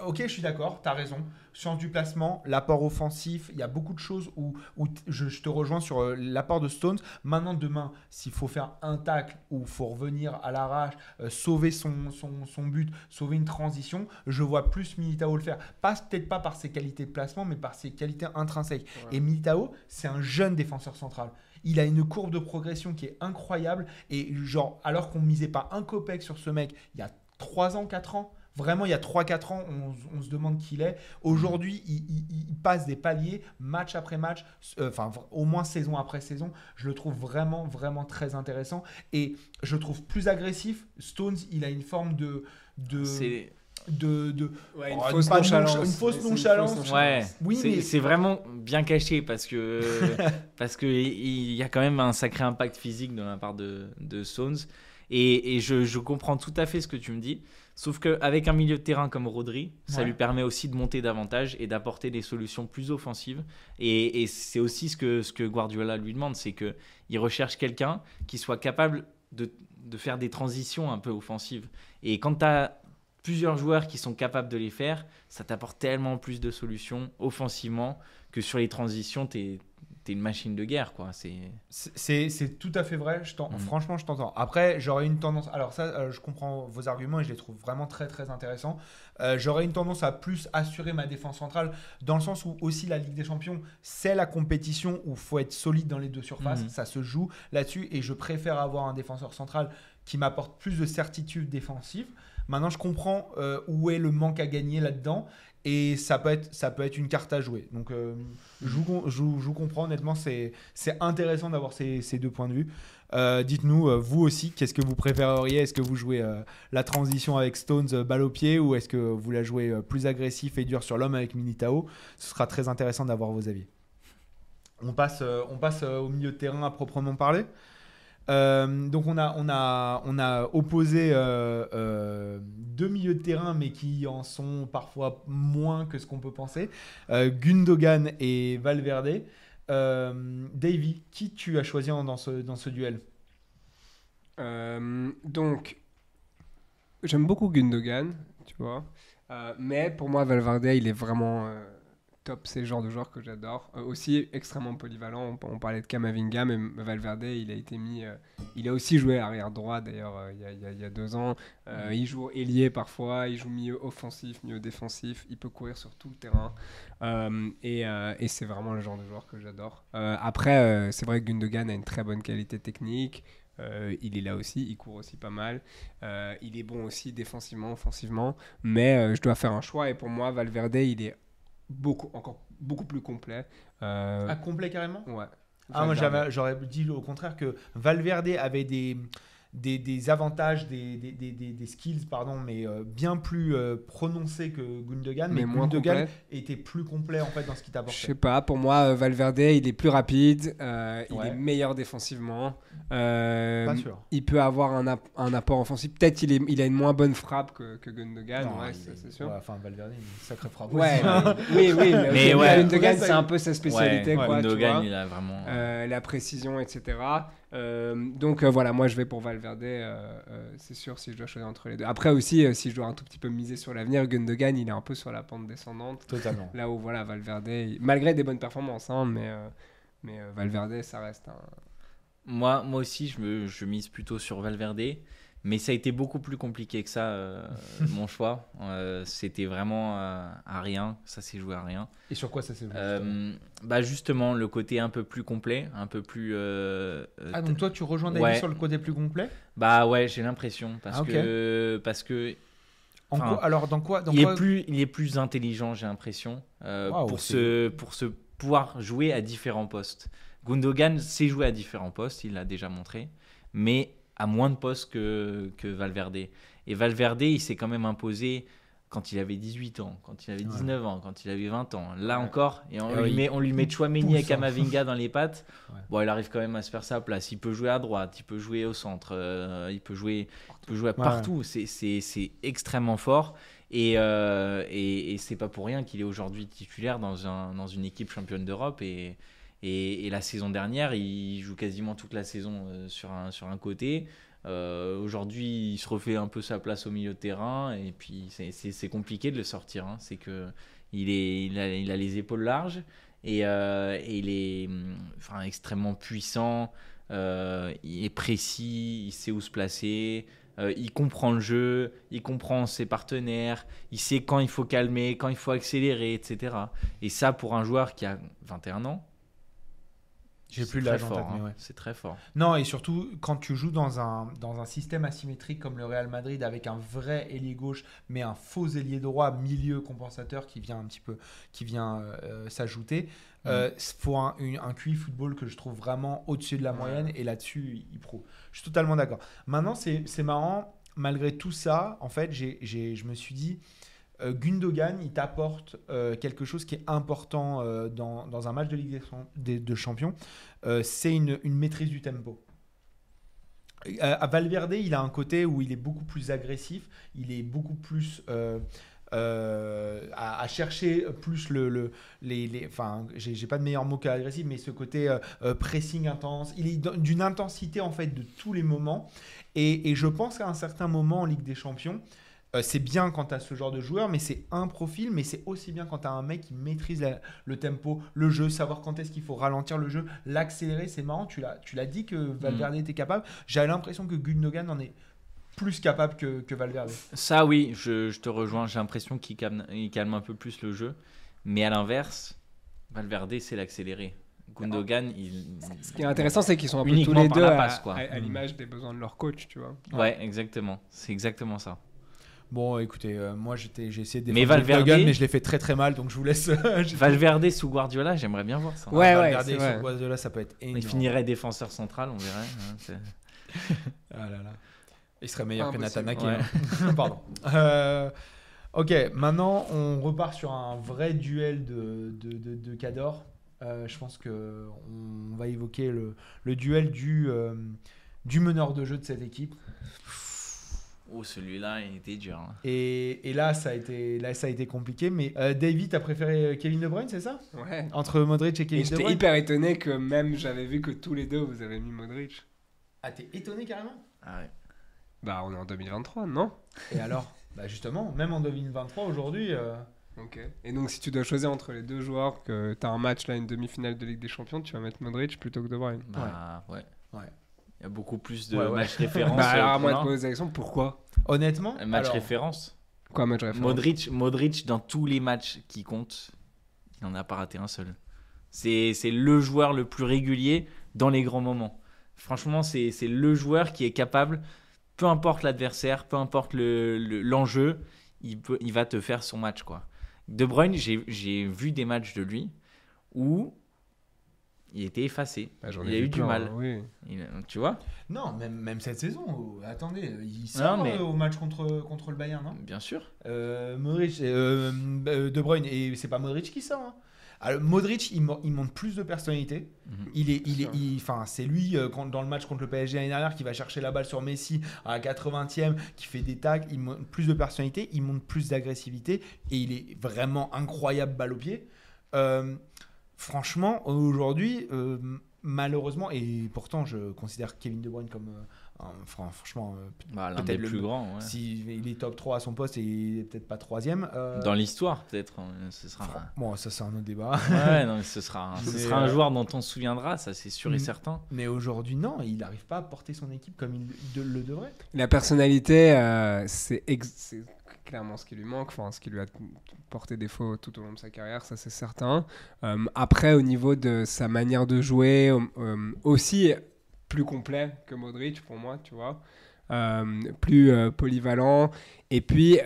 Ok, je suis d'accord, tu as raison. Science du placement, l'apport offensif, il y a beaucoup de choses où, où je, je te rejoins sur euh, l'apport de Stones. Maintenant, demain, s'il faut faire un tacle ou il faut revenir à l'arrache, euh, sauver son, son, son but, sauver une transition, je vois plus Militao le faire. Pas Peut-être pas par ses qualités de placement, mais par ses qualités intrinsèques.
Ouais.
Et Militao, c'est un jeune défenseur central. Il a une courbe de progression qui est incroyable. Et genre, alors qu'on misait pas un copec sur ce mec il y a 3 ans, 4 ans, vraiment il y a 3-4 ans, on, on se demande qui il est. Aujourd'hui, il, il- il passe des paliers, match après match, euh, enfin au moins saison après saison. Je le trouve vraiment, vraiment très intéressant. Et je le trouve plus agressif. Stones, il a une forme de... de de, de-
Ouais, une
Oh,
fausse nonchalance.
une fausse
C'est
nonchalance.
Ouais,
Oui,
c'est
mais-
c'est vraiment bien caché parce que parce que il y a quand même un sacré impact physique de la part de, de Stones et, et je, je comprends tout à fait ce que tu me dis. Sauf qu'avec un milieu de terrain comme Rodri, ça
Ouais.
lui permet aussi de monter davantage et d'apporter des solutions plus offensives. Et, et c'est aussi ce que, ce que Guardiola lui demande, c'est que il recherche quelqu'un qui soit capable de, de faire des transitions un peu offensives. Et quand tu as plusieurs joueurs qui sont capables de les faire, ça t'apporte tellement plus de solutions offensivement que sur les transitions, tu es, une machine de guerre. quoi. C'est
tout à fait vrai. Je
Mhm.
Franchement, je t'entends. Après, j'aurais une tendance. Alors, ça, euh, je comprends vos arguments et je les trouve vraiment très, très intéressants. Euh, j'aurais une tendance à plus assurer ma défense centrale dans le sens où aussi la Ligue des Champions, c'est la compétition où il faut être solide dans les deux surfaces.
Mhm.
Ça se joue là-dessus et je préfère avoir un défenseur central qui m'apporte plus de certitude défensive. Maintenant, je comprends euh, où est le manque à gagner là-dedans. Et ça peut être, ça peut être une carte à jouer. Donc, euh, je, vous, je comprends, honnêtement, c'est c'est intéressant d'avoir ces, ces deux points de vue. Euh, Dites-nous, euh, vous aussi, qu'est-ce que vous préféreriez? Est-ce que vous jouez la transition avec Stones balle au pied ou est-ce que vous la jouez plus agressif et dur sur l'homme avec Militao? Ce sera très intéressant d'avoir vos avis. On passe, on passe au milieu de terrain à proprement parler. Euh, donc on a, on a, on a opposé euh, euh, deux milieux de terrain, mais qui en sont parfois moins que ce qu'on peut penser. Gundogan et Valverde. Davy, qui tu as choisi dans ce, dans ce duel?
Donc, j'aime beaucoup Gundogan, tu vois. Mais pour moi, Valverde, il est vraiment top. C'est le genre de joueur que j'adore. Euh, aussi extrêmement polyvalent. On, parlait de Kamavinga, mais Valverde, il a été mis. euh, il a aussi joué arrière droit d'ailleurs euh, il y a- deux ans. Il joue ailier parfois. Il joue milieu offensif, milieu défensif. Il peut courir sur tout le terrain. Et c'est vraiment le genre de joueur que j'adore. Après, c'est vrai que Gundogan a une très bonne qualité technique. Il est là aussi, il court aussi pas mal. Il est bon aussi défensivement, offensivement. Mais je dois faire un choix et pour moi, Valverde, il est beaucoup, encore beaucoup plus complet. Euh,
Ah, complet carrément?
ouais.
Ah, moi j'aurais dit au contraire que Valverde avait des, des, des avantages, des, des, des, skills, pardon, mais euh, bien plus euh, prononcés que Gundogan. Mais,
Mais moins
Gundogan
complet.
était plus complet en fait dans ce qu'il
Je
t'apportait.
sais pas, pour moi, euh, Valverde, il est plus rapide, euh, il
Ouais.
est meilleur défensivement. euh,
Pas sûr.
il peut avoir un, app- un apport offensif. Peut-être il, est- il a une moins bonne frappe que, que Gundogan,
Non,
ouais, c'est sûr.
ouais, enfin, Valverde, il a une sacrée frappe.
Ouais,
aussi.
oui, oui, mais,
Mais ouais.
Gundogan,
Ouais,
c'est un peu sa spécialité,
Ouais,
quoi, tu
Gundogan,
vois.
il a vraiment.
Euh, la précision, etc. Euh, donc euh, voilà, moi je vais pour Valverde. Euh, euh, c'est sûr si je dois choisir entre les deux. Après aussi, euh, si je dois un tout petit peu miser sur l'avenir, Gundogan, il est un peu sur la pente descendante.
Totalement.
Là où voilà, Valverde, il- malgré des bonnes performances, hein, mais, euh, mais euh, Valverde, ça reste un.
Moi, moi aussi, je, me, je mise plutôt sur Valverde. Mais ça a été beaucoup plus compliqué que ça, euh, mon choix. Euh, C'était vraiment euh, à rien. Ça s'est joué à rien.
Et sur quoi ça s'est joué justement
bah justement, le côté un peu plus complet, un peu plus.
Ah, donc toi, tu rejoins David
Ouais.
sur le côté plus complet
Bah ouais, j'ai l'impression. Parce,
Ah,
que, parce que
En
Enfin,
quoi- Alors, dans quoi, dans
il,
quoi
est plus, il est plus intelligent, j'ai l'impression, pour, se, pour se pouvoir jouer à différents postes. Gundogan sait jouer à différents postes, il l'a déjà montré, mais à moins de postes que, que Valverde. Et Valverde, il s'est quand même imposé quand il avait 18 ans, quand il avait 19 ans, quand il avait 20 ans. Là
Ouais.
encore, et on,
Et
lui,
oui,
met, on lui met Chouameni et
hein.
Kamavinga dans les pattes.
Ouais.
Bon, il arrive quand même à se faire sa place. Il peut jouer à droite, il peut jouer au centre, euh, il peut jouer, il peut jouer partout. C'est- extrêmement fort. Et, euh, et, et c'est pas pour rien qu'il est aujourd'hui titulaire dans, un, dans une équipe championne d'Europe. Et, et, la saison dernière, il joue quasiment toute la saison euh, sur, un, sur un côté. Euh, aujourd'hui, il se refait un peu sa place au milieu de terrain. Et puis, c'est- compliqué de le sortir. hein. C'est que il, est, il, a, il a les épaules larges et, euh, et il est hum, enfin, extrêmement puissant. il est précis, il sait où se placer. Il comprend le jeu, il comprend ses partenaires, il sait quand il faut calmer, quand il faut accélérer, etc. Et ça, pour un joueur qui a 21 ans,
J'ai plus l'âge en tête, mais
hein.
ouais.
C'est très fort.
Non, et surtout, quand tu joues dans un, dans un système asymétrique comme le Real Madrid avec un vrai ailier gauche, mais un faux ailier droit, milieu compensateur qui vient un petit peu, qui vient euh, s'ajouter, euh, faut un, une- un QI football que je trouve vraiment au-dessus de la moyenne, et là-dessus, il prouve. Je suis totalement d'accord. Maintenant, c'est marrant, malgré tout ça, en fait, j'ai- je me suis dit, Gundogan, il t'apporte euh, quelque chose qui est important euh, dans, un match de Ligue des, Champ- des- de Champions, euh, c'est une, maîtrise du tempo. Euh, à Valverde, il a un côté où il est beaucoup plus agressif, il est beaucoup plus euh, euh, à, chercher plus le, le- les, les- enfin, j'ai pas de meilleur mot qu'agressif, mais ce côté euh, euh, pressing intense, il est d'une intensité en fait de tous les moments. Et je pense qu'à un certain moment en Ligue des Champions, euh, c'est bien quand tu as ce genre de joueur, mais c'est un profil, mais c'est aussi bien quand tu as un mec qui maîtrise la- le tempo, le jeu, savoir quand est-ce qu'il faut ralentir le jeu, l'accélérer. C'est marrant, tu l'as, tu l'as dit que Valverde était capable. J'ai l'impression que Gundogan en est plus capable que, que Valverde.
Ça, oui, je, je te rejoins. J'ai l'impression qu'il calme, il calme un peu plus le jeu. Mais à l'inverse, Valverde, c'est l'accéléré. Gundogan, il.
Ce qui est intéressant, c'est qu'ils sont un peu tous
Uniquement
les
par
deux à,
passe, quoi.
à- à
Mm.
l'image des besoins de leur coach, tu vois.
Ouais, exactement. C'est exactement ça.
Bon, écoutez, euh, moi j'étais, j'ai essayé de
Mais
défendre
Valverde-
mais je l'ai fait très très mal, donc je vous laisse. je-
Valverde sous Guardiola, j'aimerais bien voir ça.
Ouais, ouais,
Valverde
vrai.
Guardiola, ça peut être énorme.
Il finirait défenseur central, on verrait. hein,
Ah là là. Il serait meilleur que. Nathan Ake,
Ouais.
hein. Pardon. Euh, ok, maintenant on repart sur un vrai duel de, de, de, de Cador. Euh, je pense que on va évoquer le, le duel du, euh, du meneur de jeu de cette équipe.
Oh, celui-là, il était dur. hein.
Et, et là, ça a été, là, ça a été compliqué. Mais euh, David, t'as préféré Kevin De Bruyne, c'est ça?
Ouais.
Entre Modric et
Et
Kevin De
j'étais
Bruyne?
hyper étonné que même j'avais vu que tous les deux vous avez mis Modric.
Ah, t'es étonné carrément?
Ah ouais.
Bah, on est en 2023, non?
Et alors? Bah justement, même en 2023 aujourd'hui. euh,
Ok. Et donc, si tu dois choisir entre les deux joueurs, que tu as un match là, une demi-finale de Ligue des Champions, tu vas mettre Modric plutôt que De Bruyne.
Bah, ouais.
Ouais.
Il y a beaucoup plus de
Ouais, ouais.
matchs références.
Bah, alors,
euh,
à moi de poser la pourquoi
Honnêtement,
Un match
alors,
référence.
Quoi, match référence
Modric, Modric, dans tous les matchs qui comptent, il n'en a pas raté un seul. C'est c'est le joueur le plus régulier dans les grands moments. Franchement, c'est c'est le joueur qui est capable, peu importe l'adversaire, peu importe le- le- l'enjeu, il, peut- il va te faire son match. quoi. De Bruyne, j'ai j'ai vu des matchs de lui où il était effacé.
Bah, j'en ai
il a eu du mal.
hein, Oui.
Il- tu vois
Non, même, même cette saison. oh, attendez, il sort
Non, mais-
euh, au match contre, contre le Bayern, non
Bien sûr.
euh, Modric, euh, euh, De Bruyne, et c'est pas Modric qui sort. hein. Alors, Modric, il, il montre plus de personnalité.
Mhm.
Il est, il est, il- enfin, c'est lui euh, quand- dans le match contre le PSG l'année dernière qui va chercher la balle sur Messi à la 80e, qui fait des tags. Il montre plus de personnalité, il montre plus d'agressivité et il est vraiment incroyable balle au pied. Euh, franchement, aujourd'hui, euh, malheureusement, et pourtant je considère Kevin De Bruyne comme euh, un- fran- franchement, euh,
Bah, L'un
Peut-être
des
le-
plus grands. ouais.
si il est top 3 à son poste et il est peut-être pas troisième. euh,
Dans l'histoire, peut-être. hein, Ce sera.
Bon, ça c'est un autre débat.
ouais, non, mais ce sera, un, ce
Mais,
sera un joueur dont on se souviendra, ça c'est sûr et certain.
Mais aujourd'hui, non, il n'arrive pas à porter son équipe comme il de- le devrait.
La personnalité, euh, c'est clairement ce qui lui manque, enfin ce qui lui a porté défaut tout au long de sa carrière, ça c'est certain. Euh, après, au niveau de sa manière de jouer, euh, euh, aussi plus complet que Modric pour moi, tu vois. Plus polyvalent. Et puis,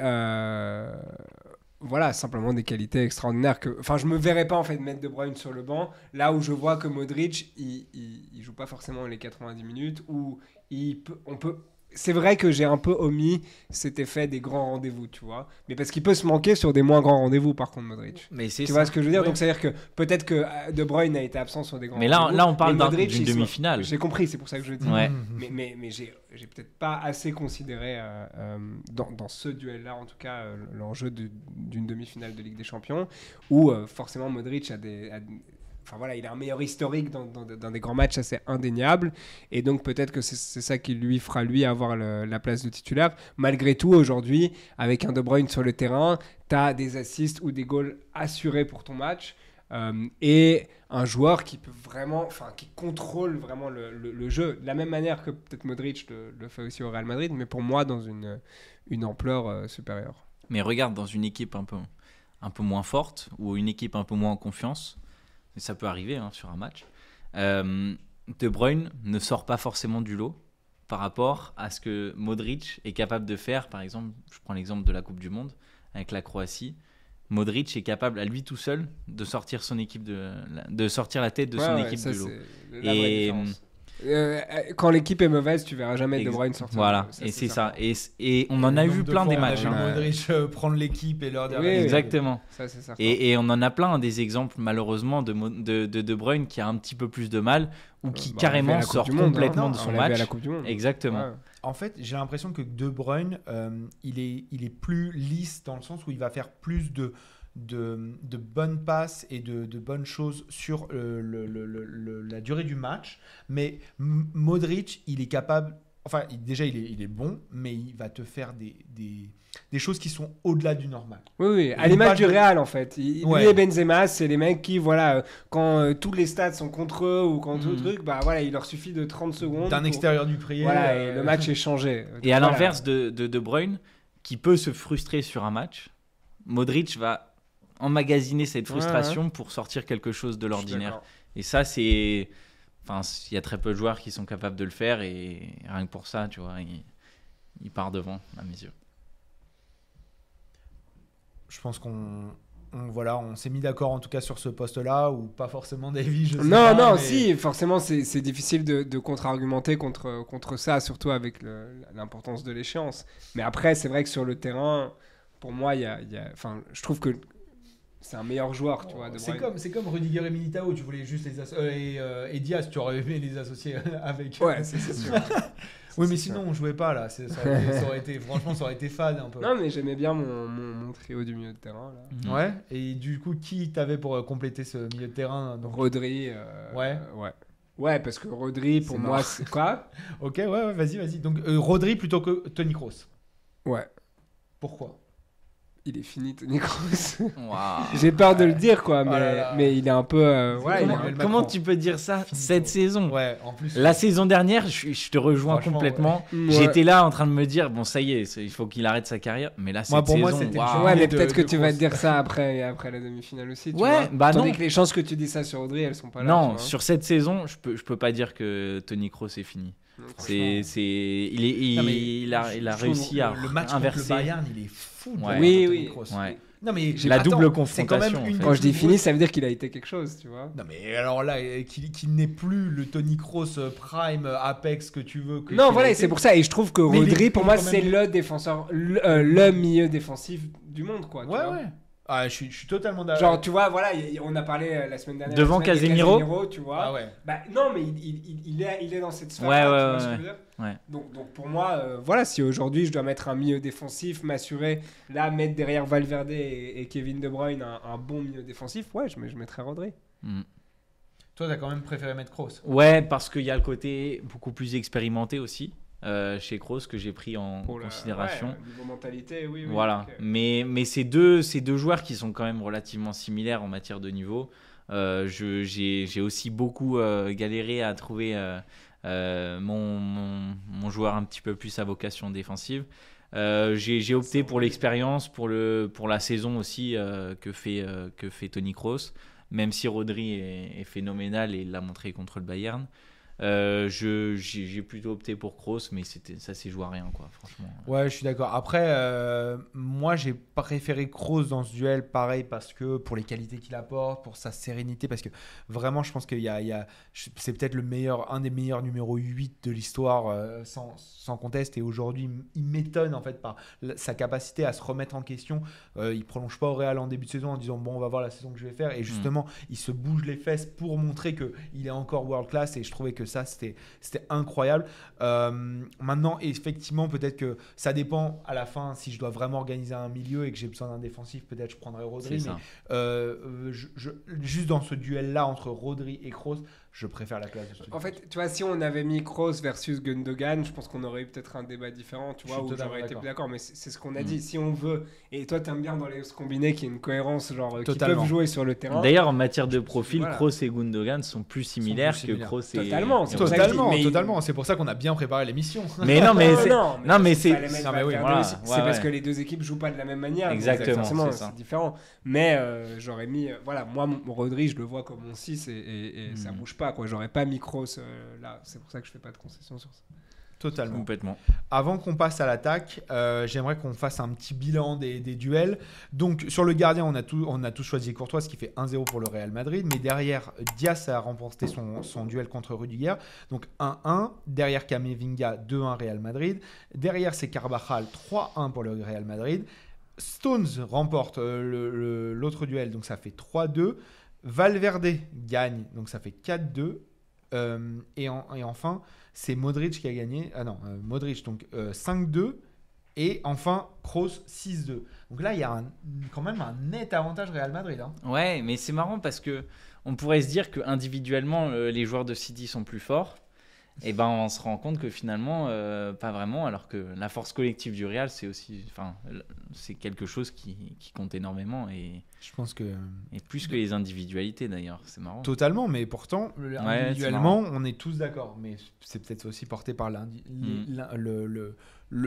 voilà, simplement des qualités extraordinaires. Que, enfin, je me verrais pas en fait mettre De Bruyne sur le banc, là où je vois que Modric, il, il, il joue pas forcément les 90 minutes, ou il peut, on peut. C'est vrai que j'ai un peu omis cet effet des grands rendez-vous, tu vois. Mais parce qu'il peut se manquer sur des moins grands rendez-vous, par contre, Modric.
Mais c'est
Tu vois ce que je veux dire? Donc, c'est-à-dire que peut-être que euh, De Bruyne a été absent sur des grands
Mais là,
rendez-vous.
là, on parle
mais
d'une demi-finale.
J'ai compris, c'est pour ça que je le dis.
Ouais.
Mais, mais, mais j'ai, peut-être pas assez considéré euh, euh, dans, dans ce duel-là, en tout cas, euh, l'enjeu d'une demi-finale de Ligue des Champions, où forcément Modric a des. a- Enfin voilà, il a un meilleur historique dans, des grands matchs assez indéniables. Et donc peut-être que c'est, c'est ça qui lui fera, lui, avoir la place de titulaire. Malgré tout, aujourd'hui, avec un De Bruyne sur le terrain, tu as des assists ou des goals assurés pour ton match. Euh, et un joueur qui peut vraiment, enfin, qui contrôle vraiment le, jeu, de la même manière que peut-être Modric le, fait aussi au Real Madrid, mais pour moi dans une, une ampleur euh, supérieure.
Mais regarde, dans une équipe un peu, un peu moins forte ou une équipe un peu moins en confiance, ça peut arriver hein, sur un match, euh, De Bruyne ne sort pas forcément du lot par rapport à ce que Modric est capable de faire. Par exemple, je prends l'exemple de la Coupe du Monde avec la Croatie. Modric est capable à lui tout seul de sortir son équipe de, de sortir la tête de son
Ouais,
équipe
ça,
du lot. Et-.
Euh, euh, quand l'équipe est mauvaise, tu verras jamais De Bruyne sortir.
Voilà,
Ça,
et c'est ça. Et, et on en a vu
de
plein
fois,
des
on a
matchs.
vu
hein.
Modric euh, prendre l'équipe et leur dire
Oui.
Exactement.
Ça, c'est certain.
Et, et on en a plein des exemples malheureusement de, de, de De Bruyne qui a un petit peu plus de mal ou qui
Bah, on vu à
carrément sort
Monde, hein.
complètement de
On
son
à
match.
la Coupe du Monde.
Exactement.
Ouais.
En fait, j'ai l'impression que De Bruyne, euh, il, est, il est plus lisse dans le sens où il va faire plus de, de, de bonnes passes et de, de bonnes choses sur euh, le- le- le- le- la durée du match. Mais Modric, il est capable. Enfin, il- déjà, il est, il est bon, mais il va te faire des, des, des choses qui sont au-delà du normal.
Oui, oui, à l'image du Real en fait. Il,
Ouais.
Lui et Benzema, c'est les mecs qui, voilà, euh, quand euh, tous les stats sont contre eux ou quand tout le
Mhm.
truc, bah voilà, il leur suffit de 30 secondes.
D'un
pour-
extérieur du prier.
Voilà,
euh,
et le match est changé.
Et à
Voilà.
l'inverse de, de De Bruyne, qui peut se frustrer sur un match, Modric va emmagasiner cette
Ouais,
frustration pour sortir quelque chose de l'ordinaire. Et ça, c'est. Enfin, il y a très peu de joueurs qui sont capables de le faire et rien que pour ça, tu vois, il, il part devant, à mes yeux.
Je pense qu'on. on- voilà, on s'est mis d'accord en tout cas sur ce poste-là, ou pas forcément Davy, je sais
Non,
pas,
non,
mais-
si, forcément, c'est c'est difficile de, de contre-argumenter contre, contre ça, surtout avec l'importance de l'échéance. Mais après, c'est vrai que sur le terrain, pour moi, il y a, il y a- enfin, je trouve que c'est un meilleur joueur, tu vois.
C'est comme, c'est comme Rudiger et Militao, tu voulais juste les euh, et, euh, et Diaz, tu aurais aimé les associer avec.
Ouais, c'est sûr.
oui, mais sinon on jouait pas là. c'est- Ça aurait, été, ça aurait été- franchement, ça aurait été fade un peu.
Non, mais j'aimais bien mon, mon, mon trio du milieu de terrain. Là.
Ouais. Et du coup, qui t'avais pour euh, compléter ce milieu de terrain donc...
Rodri. euh,
Ouais.
euh, ouais. Ouais, parce que Rodri, pour moi, c'est quoi?
Ok, ouais, ouais, vas-y, vas-y. Donc euh, Rodri plutôt que Tony Kroos.
Ouais,
Pourquoi?
Il est fini, Tony Kroos. J'ai peur de le dire, quoi, mais,
Oh là là.
mais il est un peu. euh, ouais,
comment,
un-
tu peux dire ça
Fini
cette saison
Ouais, en plus.
La saison dernière, je, je te rejoins complètement.
Ouais.
J'étais là en train de me dire, bon, ça y est, il faut qu'il arrête sa carrière. Mais là, cette
Moi, pour moi,
saison,
c'était le
waouh.
jeu.
Ouais, mais peut-être que tu vas te dire ça après, après la demi-finale aussi. Tu
Ouais,
vois.
bah
Tandis
non.
que les chances que tu dis ça sur Rodri, elles sont pas là.
non, sur cette saison, je peux, je peux pas dire que Tony Kroos est fini. C'est, c'est, il, est, il,
Non, mais
il a, il a réussi à
le match
inverser.
contre le Bayern, il est fou.
Ouais.
Oui, oui.
Ouais.
Non mais
La
attends,
double
c'est quand même
confrontation,
une
Quand je dis fini, ça veut dire qu'il a été quelque chose, tu vois.
Non mais alors là, euh, qu'il n'est plus le Tony Kroos euh, Prime euh, Apex que tu veux. Que
Non, voilà, c'est pour ça. Et je trouve que
Mais
Rodri, pour moi, c'est
même-
le défenseur, le, euh, le milieu défensif du monde, quoi. tu
Ouais
vois.
ouais. Ah, je suis, je suis totalement d'accord.
Genre, tu vois, voilà, on a parlé la semaine dernière.
Devant
semaine de
Casemiro.
tu vois.
Ah ouais.
Bah, non, mais il, il- est, il est dans cette sphère.
Ouais,
tu
ouais,
vois
ouais,
ce que
ouais.
Donc, donc pour moi, euh, voilà, si aujourd'hui je dois mettre un milieu défensif, m'assurer, là, mettre derrière Valverde et, et Kevin De Bruyne un, un bon milieu défensif, ouais, je, je mettrais Rodri.
Mm.
Toi, t'as quand même préféré mettre Kroos.
Ouais, parce qu'il y a le côté beaucoup plus expérimenté aussi euh, chez Kroos que j'ai pris en
Pour la-
considération.
ouais, niveau mentalité, oui. oui,
Voilà, mais, mais c'est deux, ces deux joueurs qui sont quand même relativement similaires en matière de niveau. Euh, je- J'ai j'ai aussi beaucoup euh, galéré à trouver mon, mon, mon joueur un petit peu plus à vocation défensive. Euh, J'ai opté pour l'expérience, pour, le, pour la saison aussi euh, que, fait, euh, que fait Tony Kroos, même si Rodri est, est phénoménal et l'a montré contre le Bayern. Euh, je- J'ai plutôt opté pour Kroos, mais ça s'est joué à rien, quoi, franchement.
Ouais, je suis d'accord. Après, euh, moi, j'ai préféré Kroos dans ce duel, pareil, parce que pour les qualités qu'il apporte, pour sa sérénité, parce que vraiment, je pense qu'il y a, c'est peut-être le meilleur, un des meilleurs numéro 8 de l'histoire, euh, sans, sans conteste. Et aujourd'hui, il m'étonne en fait par sa capacité à se remettre en question. Euh, il prolonge pas au Real en début de saison en disant bon, on va voir la saison que je vais faire. Et justement, il se bouge les fesses pour montrer que il est encore world class. Et je trouvais que ça, c'était, c'était incroyable. Euh, maintenant, effectivement, peut-être que ça dépend à la fin si je dois vraiment organiser un milieu et que j'ai besoin d'un défensif, peut-être je prendrai Rodri. Mais euh, euh, je- je- juste dans ce duel-là entre Rodri et Kroos, je préfère la classe
En fait, tu vois, si on avait mis Kroos versus Gundogan, je pense qu'on aurait eu peut-être un débat différent, tu vois, où j'aurais été
d'accord.
plus d'accord. Mais c'est ce qu'on a
Mm.
dit. Si on veut, et toi, t'aimes bien dans les combinés qu'il y ait une cohérence, genre, euh, qui peuvent jouer sur le terrain.
D'ailleurs, en matière de profil,
Voilà.
Kroos et Gundogan sont plus similaires
plus
que. Kroos et
Totalement, c'est
Totalement,
mais-
totalement. C'est pour ça qu'on a bien préparé l'émission.
Mais non, mais c'est
non,
mais c'est-
oui,
voilà, ouais,
c'est parce
ouais.
que les deux équipes jouent pas de la même manière.
Exactement, c'est
différent. Mais euh, j'aurais mis, euh, voilà, moi, mon Rodri, je le vois comme mon 6 et, et ça
Mm.
bouge pas, quoi. J'aurais pas mis Kroos euh, là. C'est pour ça que je fais pas de concession sur ça.
Totalement.
complètement.
Avant qu'on passe à l'attaque, euh, j'aimerais qu'on fasse un petit bilan des, des duels. Donc sur le gardien, on a, tout, on a tous choisi Courtois, ce qui fait 1-0 pour le Real Madrid. Mais derrière, Diaz a remporté son, son duel contre Rudiger. Donc 1-1. Derrière Camavinga, 2-1 Real Madrid. Derrière, c'est Carvajal, 3-1 pour le Real Madrid. Stones remporte euh, l'autre duel, donc ça fait 3-2. Valverde gagne, donc ça fait 4-2. Euh, et, en- et enfin, c'est Modric qui a gagné. Ah non, euh, Modric, donc euh, 5-2. Et enfin, Kroos 6-2. Donc là, il y a quand même un net avantage Real Madrid. hein.
Ouais, mais c'est marrant parce que on pourrait se dire que individuellement euh, les joueurs de City sont plus forts. Et ben on se rend compte que finalement euh, pas vraiment, alors que la force collective du Real c'est aussi, enfin c'est quelque chose qui, qui compte énormément et,
Je pense que
et plus que les individualités d'ailleurs. C'est marrant.
totalement, mais pourtant, individuellement, on est tous d'accord. Mais c'est peut-être aussi porté par
Mm.
le, le,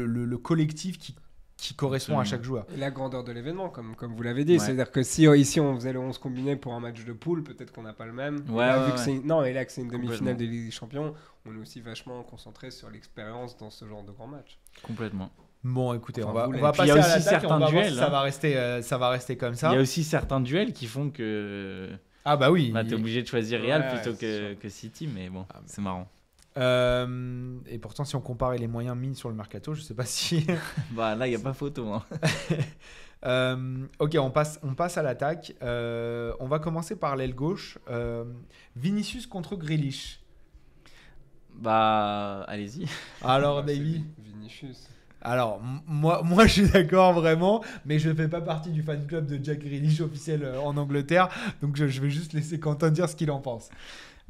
le- le collectif qui, qui correspond à
Absolument.
chaque joueur.
Et la grandeur de l'événement, comme, comme vous l'avez dit.
Ouais.
C'est-à-dire que si euh, ici on faisait le 11 combiné pour un match de poule, peut-être qu'on n'a pas le même. Et
Ouais,
là,
ouais,
vu que
ouais.
c'est une- Non, et là que c'est une demi-finale de Ligue des Champions, on est aussi vachement concentré sur l'expérience dans ce genre de grand match.
Complètement.
Bon, écoutez,
Enfin,
on va, on va
Puis il y
passer
a
à
aussi certains
va voir si
duels,
ça
hein.
va rester, euh, ça va rester comme ça.
Il y a aussi certains duels qui font que
Ah bah oui.
bah, t'es obligé de choisir Real
Ouais,
plutôt que, que City, mais bon,
Ah, mais-
c'est marrant.
Euh, et pourtant, si on comparait les moyens mis sur le mercato, je sais pas si.
Bah là il y a pas photo. Hein.
Euh, ok, on passe, on passe à l'attaque. Euh, on va commencer par l'aile gauche. Euh, Vinicius contre Grealish.
Bah allez-y.
Alors,
Ah, c'est
Davy.
Vi- Vinicius.
Alors, moi, moi, je suis d'accord vraiment, mais je fais pas partie du fan club de Jack Grealish officiel euh, en Angleterre, donc je, je vais juste laisser Quentin dire ce qu'il en pense.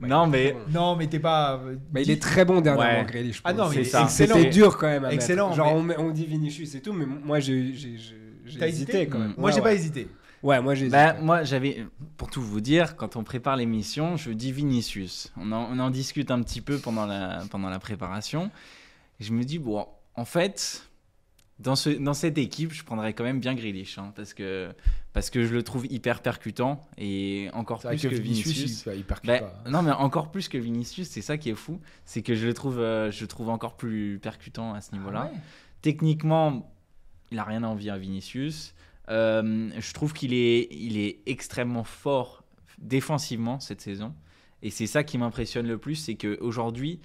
Non mais
bon.
Non, mais t'es pas. euh,
il est très bon dernièrement,
Ouais.
Grealish.
Ah non, c'est excellent.
C'était dur quand même à
Excellent,
mettre. Genre,
mais-
on, dit Vinicius et tout, mais moi, j'ai j'ai- j'ai- j'ai
T'as
hésité,
hésité
quand même.
Moi,
Ouais,
j'ai pas hésité.
Ouais, moi, j'ai
Bah,
hésité.
moi, j'avais, pour tout vous dire, quand on prépare l'émission, je dis Vinicius. On en, on en discute un petit peu pendant la, pendant la préparation. Et je me dis, bon, en fait, dans, ce, dans cette équipe, je prendrais quand même bien Grealish. hein, parce, que, parce que je le trouve hyper percutant. Et encore plus que,
que
Vinicius.
Vinicius, il, il percute
Ben, non, mais encore plus que Vinicius, c'est ça qui est fou. C'est que je le trouve, euh, je le trouve encore plus percutant à ce niveau-là.
Ah ouais
Techniquement, il a rien à envier à Vinicius. Euh, je trouve qu'il est, il est extrêmement fort défensivement cette saison. Et c'est ça qui m'impressionne le plus, c'est qu'aujourd'hui,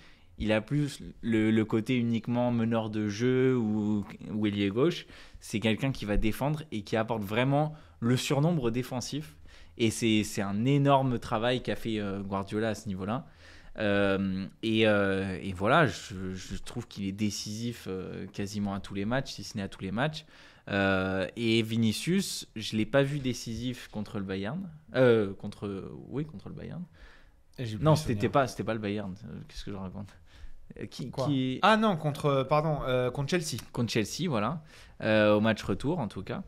il a plus le, côté uniquement meneur de jeu ou, ailier gauche. C'est quelqu'un qui va défendre et qui apporte vraiment le surnombre défensif. Et c'est un énorme travail qu'a fait euh, Guardiola à ce niveau-là. Euh, et, euh, et voilà, je, trouve qu'il est décisif quasiment à tous les matchs, si ce n'est à tous les matchs. Et Vinicius, je l'ai pas vu décisif contre le Bayern, contre oui contre le Bayern. Non, c'était pas, c'était pas le Bayern. euh, Qu'est-ce que je raconte Euh, qui,
Quoi
qui-
Ah non, contre, euh, pardon, euh, contre Chelsea.
contre Chelsea, voilà, euh, au match retour en tout cas.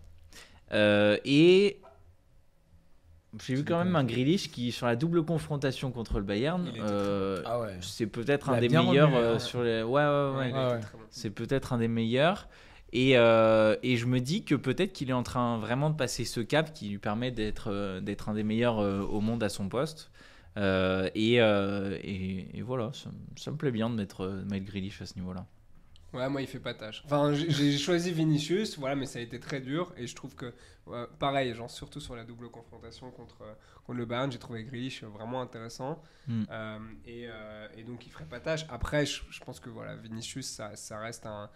Euh, et j'ai vu quand même un Grealish qui, sur la double confrontation contre le Bayern, euh,
Ah ouais.
c'est peut-être un des meilleurs
remué,
euh, sur les. Ouais, ouais, ouais. C'est peut-être un des meilleurs. Et, euh, et je me dis que peut-être qu'il est en train vraiment de passer ce cap qui lui permet d'être euh, d'être un des meilleurs euh, au monde à son poste. Euh, et, euh, et, et voilà, ça, ça me plaît bien de mettre, de mettre Grealish à ce niveau-là.
Ouais, moi, il fait pas tâche. Enfin, j'ai choisi Vinicius, voilà, mais ça a été très dur. Et je trouve que, pareil, genre, surtout sur la double confrontation contre, euh, contre le Bayern, j'ai trouvé Grealish vraiment intéressant.
Mm.
Euh, et, et donc, il ferait pas tâche. Après, je, je pense que voilà, Vinicius, ça, ça reste un,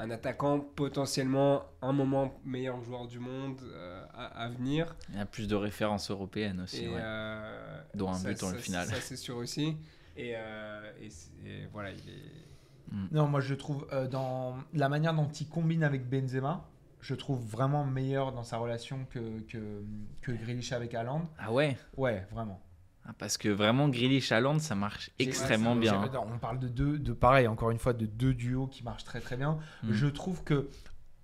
un attaquant potentiellement un moment meilleur joueur du monde euh, à, à venir.
Il y a plus de références européennes aussi. Ouais.
euh,
Dont un
ça-
but dans le
ça-
final.
Ça, c'est sûr aussi. Et, euh, et c'est- et voilà, il est.
Non, moi je trouve euh, dans la manière dont il combine avec Benzema, je trouve vraiment meilleur dans sa relation que, que, que Grealish avec Haaland.
Ah ouais?
Ouais, vraiment.
Ah, Parce que vraiment, Grealish Haaland, ça marche extrêmement bien. hein.
On parle de deux, de pareil, encore une fois, de deux duos qui marchent très très bien.
Mm.
Je trouve que,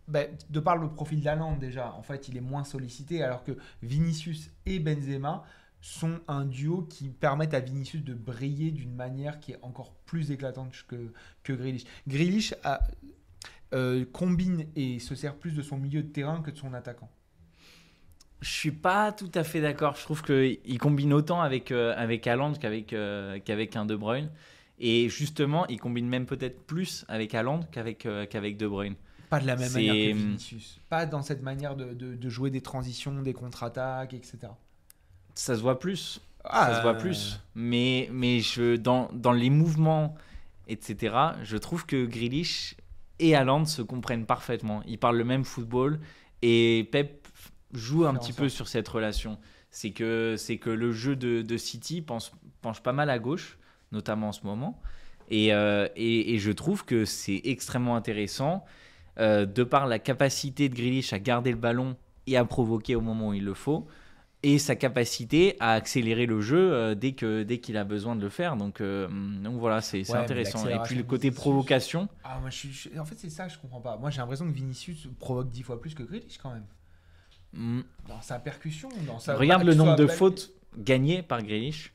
bah, de par le profil d'Haaland déjà, en fait, il est moins sollicité, alors que Vinicius et Benzema sont un duo qui permettent à Vinicius de briller d'une manière qui est encore plus éclatante que, que Grealish. Grealish a- euh, combine et se sert plus de son milieu de terrain que de son attaquant.
Je suis pas tout à fait d'accord. Je trouve qu'il combine autant avec, euh, avec Haaland qu'avec euh, qu'avec un De Bruyne. Et justement, il combine même peut-être plus avec Haaland qu'avec euh, qu'avec De Bruyne.
Pas de la même manière que Vinicius. Pas dans cette manière de, de- de jouer des transitions, des contre-attaques, etc.
Ça se voit plus.
Ah,
ça se voit plus. Mais, mais je, dans, dans les mouvements, etc., je trouve que Grealish et Haaland se comprennent parfaitement. Ils parlent le même football et Pep joue un petit peu sur cette relation. C'est que, c'est que le jeu de, de City pense, penche pas mal à gauche, notamment en ce moment. Et, euh, et, et je trouve que c'est extrêmement intéressant euh, de par la capacité de Grealish à garder le ballon et à provoquer au moment où il le faut et sa capacité à accélérer le jeu euh, dès que dès qu'il a besoin de le faire. Donc, donc voilà, c'est
Ouais,
intéressant. Et puis le côté
Vinicius-
provocation,
Ah, moi, je En fait, c'est ça que je comprends pas. Moi, j'ai l'impression que Vinicius provoque dix fois plus que Grealish quand même.
Hmm,
Dans sa percussion, dans sa.
regarde
pas
le nombre de fautes gagnées par Grealish.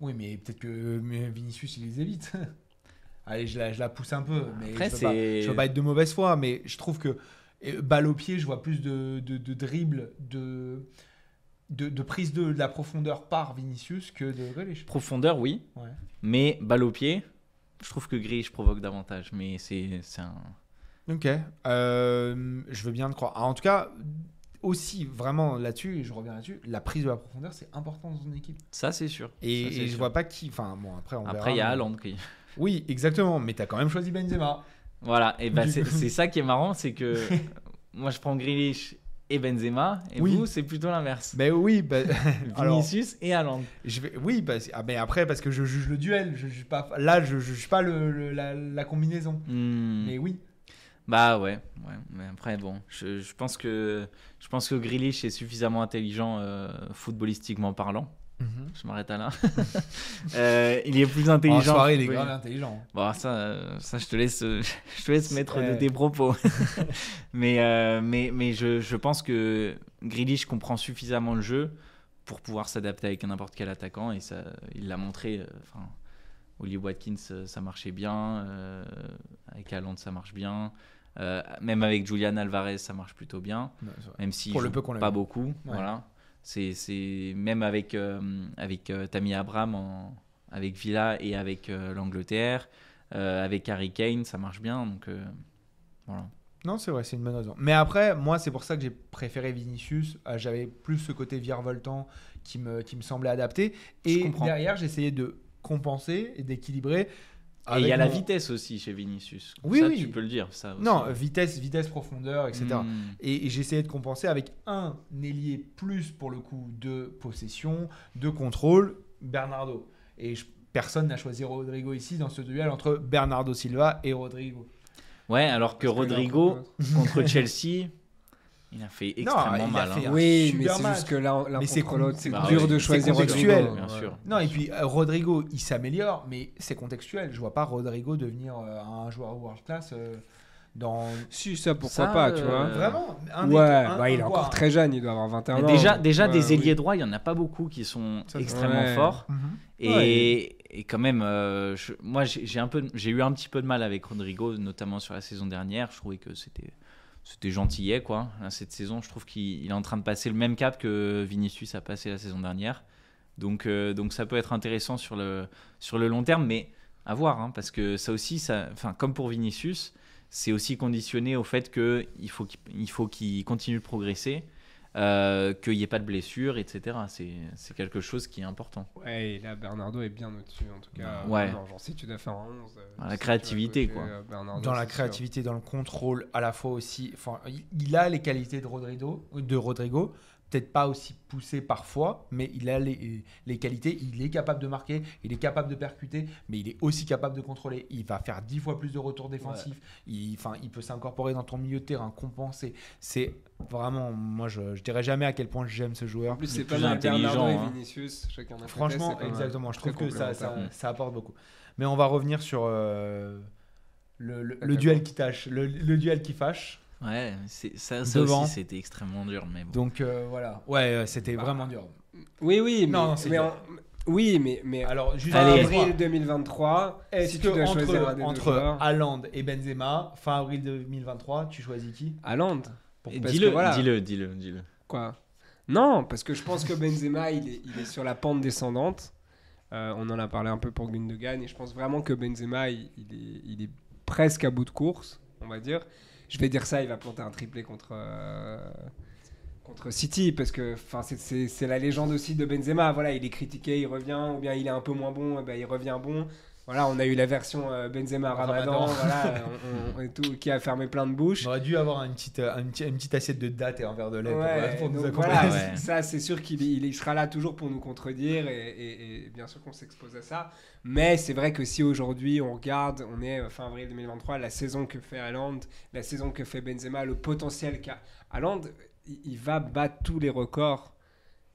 Oui, mais peut-être que mais Vinicius, il les évite. Allez, je la, je la pousse un peu. Mais
Après,
je veux je veux pas être de mauvaise foi, mais je trouve que balle au pied, je vois plus de, de, de dribble, de, de, de prise de, la profondeur par Vinicius que de Grealish.
Profondeur, oui,
Ouais.
mais balle au pied, je trouve que Grealish provoque davantage. Mais c'est c'est un.
Ok, Euh, je veux bien te croire. Alors, en tout cas, aussi vraiment là-dessus, et je reviens là-dessus, la prise de la profondeur, c'est important dans une équipe.
Ça, c'est sûr.
Et,
Ça,
et je vois pas qui. Enfin, bon, après, on
Après, il y a
mais-
Haaland qui.
Oui, exactement, mais tu as quand même choisi Benzema.
Voilà, et ben c'est ça qui est marrant, c'est que moi je prends Grealish et Benzema, et
Oui.
vous c'est plutôt l'inverse.
Mais oui, bah, alors,
Vinicius et Haaland.
je vais, oui, parce, ah, mais après, parce que je juge le duel, je juge pas, là, je juge pas le, le- la, la combinaison.
Hmm.
Mais oui,
Bah ouais, ouais, mais après bon, je, je pense que je pense que Grealish est suffisamment intelligent euh, footballistiquement parlant. Je m'arrête à là. Euh, il est plus
en
intelligent.
soirée, il est grave intelligent.
Bon, ça, ça je te laisse, je te laisse mettre de tes propos. mais euh, mais, mais je, je pense que Grealish comprend suffisamment le jeu pour pouvoir s'adapter avec n'importe quel attaquant et ça, il l'a montré. Enfin, Oli Watkins, ça marchait bien. avec Haaland, ça marche bien. Euh, même avec Julian Alvarez, ça marche plutôt bien.
Ouais.
Même si
Pour le peu qu'on
pas
vu.
beaucoup. Voilà. C'est, c'est même avec euh, avec euh, Tammy Abraham en- avec Villa et avec l'Angleterre, avec Harry Kane, ça marche bien. Donc voilà.
Non, c'est vrai, c'est une bonne raison. Mais après, moi, c'est pour ça que j'ai préféré Vinicius. J'avais plus ce côté virevoltant qui me, qui me semblait adapté. Et derrière, j'essayais de compenser et d'équilibrer.
Et il y a la vitesse aussi chez Vinicius.
Oui,
ça,
oui.
tu peux le dire. Ça aussi.
Non, vitesse, vitesse, profondeur, etc.
Hmm.
Et, et j'essayais de compenser avec un ailier plus pour le coup de possession, de contrôle, Bernardo. Et je- personne n'a choisi Rodrigo ici dans ce duel entre Bernardo Silva et Rodrigo.
Ouais, alors que
Parce
Rodrigo
contre
Chelsea, Il a fait
Non,
extrêmement
a
mal.
fait
hein.
Oui, mais c'est juste que l'un
c'est
contre
con-
l'autre, c'est
Bah
dur de
c'est
choisir
contextuel.
Rodrigo.
Bien
Ouais.
sûr.
Non, et puis euh, Rodrigo, il s'améliore, mais c'est contextuel. Je vois pas Rodrigo devenir euh, un joueur world class euh, dans.
Si, ça, pourquoi
Ça,
pas, tu vois.
Vraiment un
Ouais,
un-
bah, il est encore très jeune, il doit avoir 21
Mais
ans.
déjà, déjà
Ouais,
des
oui.
ailiers droits, il y en a pas beaucoup qui sont
Ça,
extrêmement forts.
Mhm.
Et,
Ouais.
et quand même, euh, je- moi j'ai eu un petit peu de mal avec Rodrigo, notamment sur la saison dernière. Je trouvais que c'était c'était gentillet quoi. Là, cette saison, je trouve qu'il il est en train de passer le même cap que Vinicius a passé la saison dernière. Donc euh, donc ça peut être intéressant sur le sur le long terme, mais à voir hein, parce que ça aussi, ça, enfin comme pour Vinicius, c'est aussi conditionné au fait que il faut qu'il il faut qu'il continue de progresser. Euh, qu'il n'y ait pas de blessures, etc. C'est quelque chose qui est important.
Ouais, et là, Bernardo est bien au-dessus, en tout cas.
Ouais.
Non, genre, si tu dois faire un 11. euh,
Dans la créativité, quoi.
euh, Bernardo,
Dans la
sûr.
créativité, dans le contrôle, à la fois aussi. Il a les qualités de Rodrigo, de Rodrigo. Peut-être pas aussi poussé parfois, mais il a les, les qualités. Il est capable de marquer, il est capable de percuter, mais il est aussi capable de contrôler. Il va faire dix fois plus de retours défensifs. Il, enfin, il peut s'incorporer dans ton milieu de terrain, compenser. C'est vraiment, moi, je, je dirais jamais à quel point j'aime ce
En
joueur.
plus,
Le
c'est pas
plus
mal
intelligent,
et
hein.
Vinicius, chacun côté,
Franchement, exactement. Je trouve que ça, ça,
complémentaire.
ça apporte beaucoup. Mais on va revenir sur euh, le, le- le
D'accord.
duel qui tâche, le, le duel qui fâche.
Ouais, c'est- ça, ça
Devant.
aussi c'était extrêmement dur, mais bon.
Donc euh, voilà. Ouais, c'était
Bah,
vraiment dur.
Oui, oui, mais.
Non,
mais en- Oui, mais. mais
Alors, juste
Allez.
avril 2023,
Est-ce
si
que
tu dois choisir un
entre, entre. Haaland et Benzema, fin avril 2023, tu choisis qui?
Haaland.
Dis-le,
voilà.
dis-le, dis-le, dis-le.
Quoi? Non, parce que je pense que Benzema, il est, il est sur la pente descendante. Euh, on en a parlé un peu pour Gundogan. Et je pense vraiment que Benzema, il, il est, il est presque à bout de course, on va dire. Je vais dire ça, il va planter un triplé contre, euh, contre City. Parce que c'est la légende aussi de Benzema. Voilà, il est critiqué, il revient. Ou bien il est un peu moins bon, eh ben, il revient bon. Voilà, on a eu la version euh, Benzema Ramadan,
Ramadan.
voilà, on- on- et tout, qui a fermé plein de bouches.
On aurait dû avoir une petite, euh, une, petite, une petite assiette de date et un verre de lait pour-
Ouais,
pour, nous
donc
accompagner.
voilà,
Ouais.
ça c'est sûr qu'il il- il sera là toujours pour nous contredire et, et- et bien sûr qu'on s'expose à ça. Mais c'est vrai que si aujourd'hui on regarde, on est euh, fin avril 2023, la saison que fait Haaland, la saison que fait Benzema, le potentiel qu'a Haaland, il, il va battre tous les records.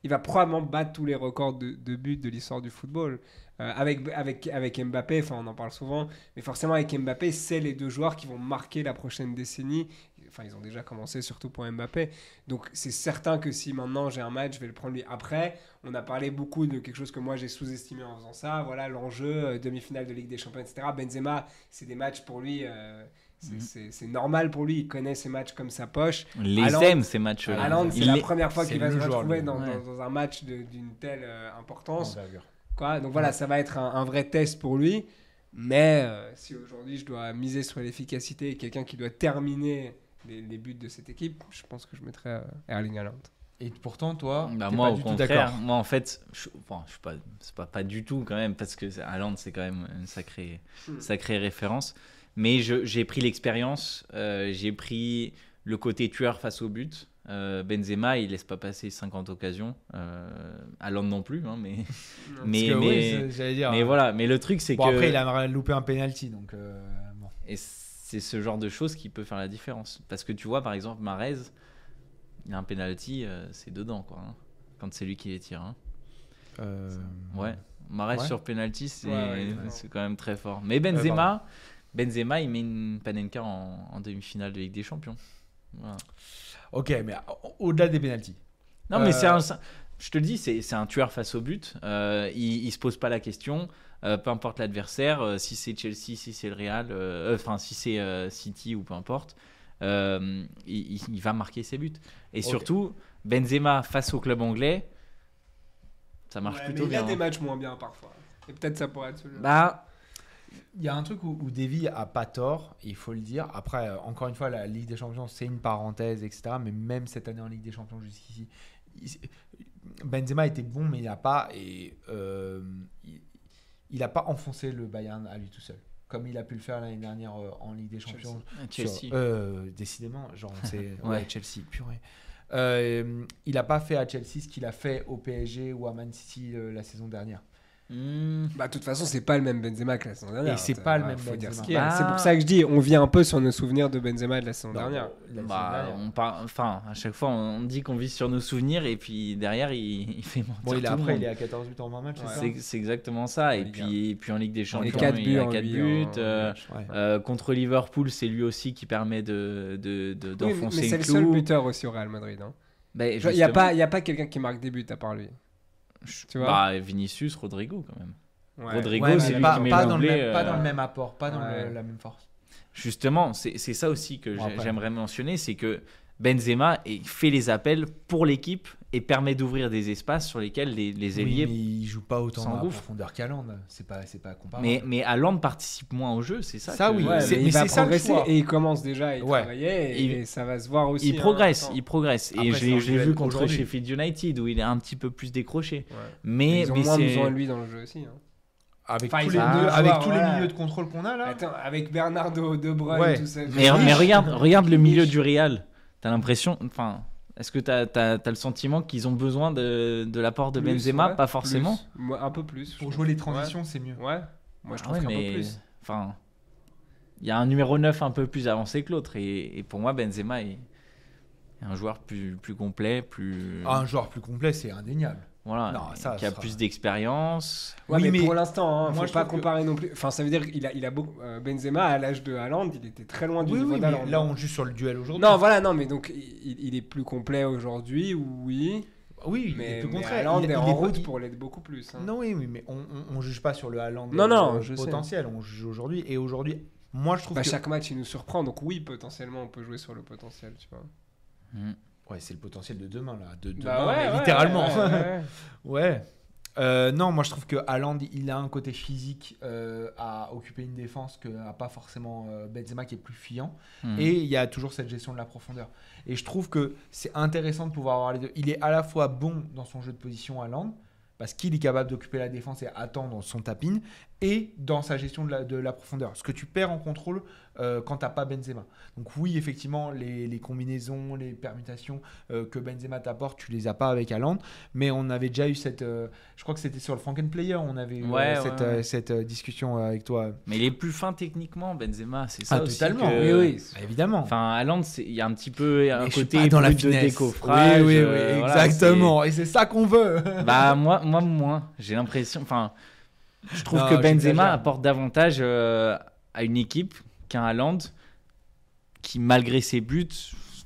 Il va probablement battre tous les records de, de buts de l'histoire du football. Euh, avec, avec, avec Mbappé, enfin on en parle souvent, mais forcément avec Mbappé, c'est les deux joueurs qui vont marquer la prochaine décennie. Enfin, ils ont déjà commencé, surtout pour Mbappé. Donc c'est certain que si maintenant j'ai un match, je vais le prendre lui. Après, on a parlé beaucoup de quelque chose que moi j'ai sous-estimé en faisant ça. Voilà, l'enjeu, euh, demi-finale de Ligue des Champions, etc. Benzema, c'est des matchs pour lui, euh, c'est
Mhm.
c'est- normal pour lui. Il connaît ses matchs comme sa poche.
Les
Haaland-
aime ces matchs-là.
C'est
Il
la
les-
première fois qu'il va se retrouver dans,
Ouais.
dans- dans un match d'une telle importance. Quoi. Donc voilà, ça va être un, un vrai test pour lui. Mais euh, si aujourd'hui je dois miser sur l'efficacité et quelqu'un qui doit terminer les, les buts de cette équipe, je pense que je mettrais euh, Erling Haaland.
Et pourtant, toi,
Bah, moi,
pas
au
du tout
contraire,
d'accord.
moi en fait, je, suis pas, c'est pas, pas du tout quand même, parce que Haaland c'est quand même une sacrée,
Hmm.
sacrée référence. Mais je- j'ai pris l'expérience, euh, j'ai pris le côté tueur face au but. Euh, Benzema, il laisse pas passer 50 occasions. Euh, Haaland non plus, hein, mais, mais,
que, dire.
mais
euh,
voilà. Mais le truc, c'est
Bon,
que
après, il a loupé un penalty, donc euh, bon.
et c'est ce genre de choses qui peut faire la différence. Parce que tu vois, par exemple, Marez, il a un penalty, euh, c'est dedans, quoi. hein, quand c'est lui qui les tire. hein.
Euh,
Ouais. Marez
Ouais.
sur penalty, c'est
Ouais,
quand même très fort. Mais Benzema, Benzema, il met une Panenka en, en demi-finale de Ligue des Champions. Voilà.
Ok, mais au- au-delà des penalties.
Non, mais
Euh,
c'est un. c'est- Je te le dis, c'est c'est un tueur face au but. Euh, il, il se pose pas la question. euh, peu importe l'adversaire, euh, si c'est Chelsea, si c'est le Real, euh, enfin si c'est euh, City ou peu importe, euh, il, il- il va marquer ses buts. Et surtout, Benzema face au club anglais, ça marche
Ouais,
plutôt
mais il a
bien.
des
hein.
matchs moins bien parfois. Et peut-être ça pourrait être celui-là.
Bah,
Il y a un truc où, où Davy a pas tort, il faut le dire. Après, euh, encore une fois, la Ligue des Champions, c'est une parenthèse, etc. Mais même cette année en Ligue des Champions jusqu'ici, Benzema était bon, mais il n'a pas et euh, il, il a pas enfoncé le Bayern à lui tout seul, comme il a pu le faire l'année dernière euh, en Ligue des Champions.
Chelsea.
Sur- euh, décidément, genre c'est ouais.
Ouais.
Chelsea, purée. Euh, il n'a pas fait à Chelsea ce qu'il a fait au PSG ou à Man City la saison dernière.
Hmm.
Bah, de toute façon, c'est pas le même Benzema que la saison dernière.
Et c'est
Ça,
pas le même Benzema.
ce qu'il y a.
Bah.
C'est pour ça que je dis, on vit un peu sur nos souvenirs de Benzema de la saison dernière.
La
Bah,
dernière.
on par- enfin, à chaque fois, on dit qu'on vit sur nos souvenirs et puis derrière, il, il fait mentir
Bon, il est
tout le
après,
monde.
il est à 14 buts en 20 matchs,
Ouais.
c'est
exactement ça. Et puis, et puis en Ligue des Champions, il
buts
a
en
4
lui,
buts.
en-
euh,
Ouais.
euh, contre Liverpool, c'est lui aussi qui permet de de- de-
Oui,
d'enfoncer
mais c'est le seul buteur aussi au Real Madrid. hein.
Ben,
Il n'y a
justement,
pas, il y a pas quelqu'un qui marque des buts à part lui. Tu vois
bah, Vinicius, Rodrigo quand même.
Ouais.
Rodrigo,
Ouais,
c'est
pas,
qui met
pas dans le pas
euh,
dans le même apport, pas dans le- la même force.
Justement, c'est c'est ça aussi que j'aimerais mentionner, c'est que Benzema il fait les appels pour l'équipe et permet d'ouvrir des espaces sur lesquels les, les
Oui,
ailiers.
mais il joue pas autant
s'engouffrent.
profondeur qu'Aland. C'est pas, c'est pas comparable.
mais, mais participe moins au jeu, c'est ça
Ça,
que-
oui,
Ouais,
c'est-
mais
mais
il va
ça
progresser et il commence déjà à y
Ouais.
travailler et,
Il-
ça va se voir aussi.
Il
hein,
progresse, il progresse. Et
Après,
je l'ai je vu contre. Sheffield United où il est un petit peu plus décroché.
Ouais.
Mais,
Ils ont
mais
moins
c'est-
besoin de lui dans le jeu aussi. hein.
avec
Enfin,
tous, les,
ont
deux-
deux
avec
joueurs,
tous
voilà.
les milieux de contrôle qu'on a là.
Attends, avec Bernardo, De Bruyne,
Ouais.
tout ça.
Mais, regarde, regarde le milieu du Real. T'as l'impression. Enfin, est-ce que t'as as, le sentiment qu'ils ont besoin de, de l'apport de
Plus,
Benzema
ouais,
Pas forcément.
plus. Un peu plus. je
Pour
trouve.
jouer les transitions, c'est mieux.
Ouais. Moi, je
Ah
trouve
ouais,
qu'un
mais-
peu plus.
Enfin, il y a un numéro 9 un peu plus avancé que l'autre. Et, et pour moi, Benzema est un joueur plus, plus complet, plus.
Ah, un joueur plus complet, c'est indéniable.
Voilà,
non, ça
qui a
sera-
plus d'expérience.
Ouais,
Oui,
mais,
mais
pour l'instant, hein,
moi,
faut
je
pas
que-
comparer non plus. Enfin, ça veut dire qu'il a, il a beaucoup. euh, Benzema, à l'âge de Haaland, il était très loin du
Oui,
niveau
oui, mais
d'Haaland.
là, on joue sur le duel aujourd'hui.
Non, voilà, non, mais donc il, il est plus complet aujourd'hui, oui.
Oui, il
Mais,
est plus
mais
concret.
Haaland
Il-
est
il
en route
il-
pour l'être beaucoup plus. hein.
Non, oui, oui, mais on, on, on juge pas sur le Haaland
Non, non,
euh,
je sais.
potentiel. On juge aujourd'hui. Et aujourd'hui, moi, je trouve
Bah,
que.
Chaque match, il nous surprend, donc oui, potentiellement, on peut jouer sur le potentiel, tu vois.
Mm.
Ouais, c'est le potentiel de demain, là. De demain,
Bah ouais,
littéralement.
ouais, ouais,
Ouais.
ouais.
Euh, non, moi je trouve que Haaland, il a un côté physique euh, à occuper une défense que n'a pas forcément euh, Benzema qui est plus fiant.
Mm.
Et il y a toujours cette gestion de la profondeur. Et je trouve que c'est intéressant de pouvoir avoir les deux. Il est à la fois bon dans son jeu de position Haaland, parce qu'il est capable d'occuper la défense et attendre son tapin, et dans sa gestion de la, de la profondeur. Ce que tu perds en contrôle euh, quand tu n'as pas Benzema. Donc oui, effectivement, les, les combinaisons, les permutations euh, que Benzema t'apporte, tu les as pas avec Haaland. Mais on avait déjà eu cette... euh, je crois que c'était sur le Franken Player, on avait eu
Ouais,
cette,
ouais, ouais.
cette discussion avec toi.
Mais il est plus fin techniquement, Benzema. C'est ça
Ah,
aussi
totalement.
que-
Oui, oui.
Bah, évidemment.
Enfin, Haaland, il y a un petit peu un
Mais
côté
pas dans la
brut de
finesse.
décoffrage.
Oui, oui, oui,
voilà,
exactement. et c'est ça qu'on veut.
Bah moi, moi moins. J'ai l'impression. Enfin, je trouve
Non,
que Benzema apporte davantage euh, à une équipe qu'un Haaland qui, malgré ses buts,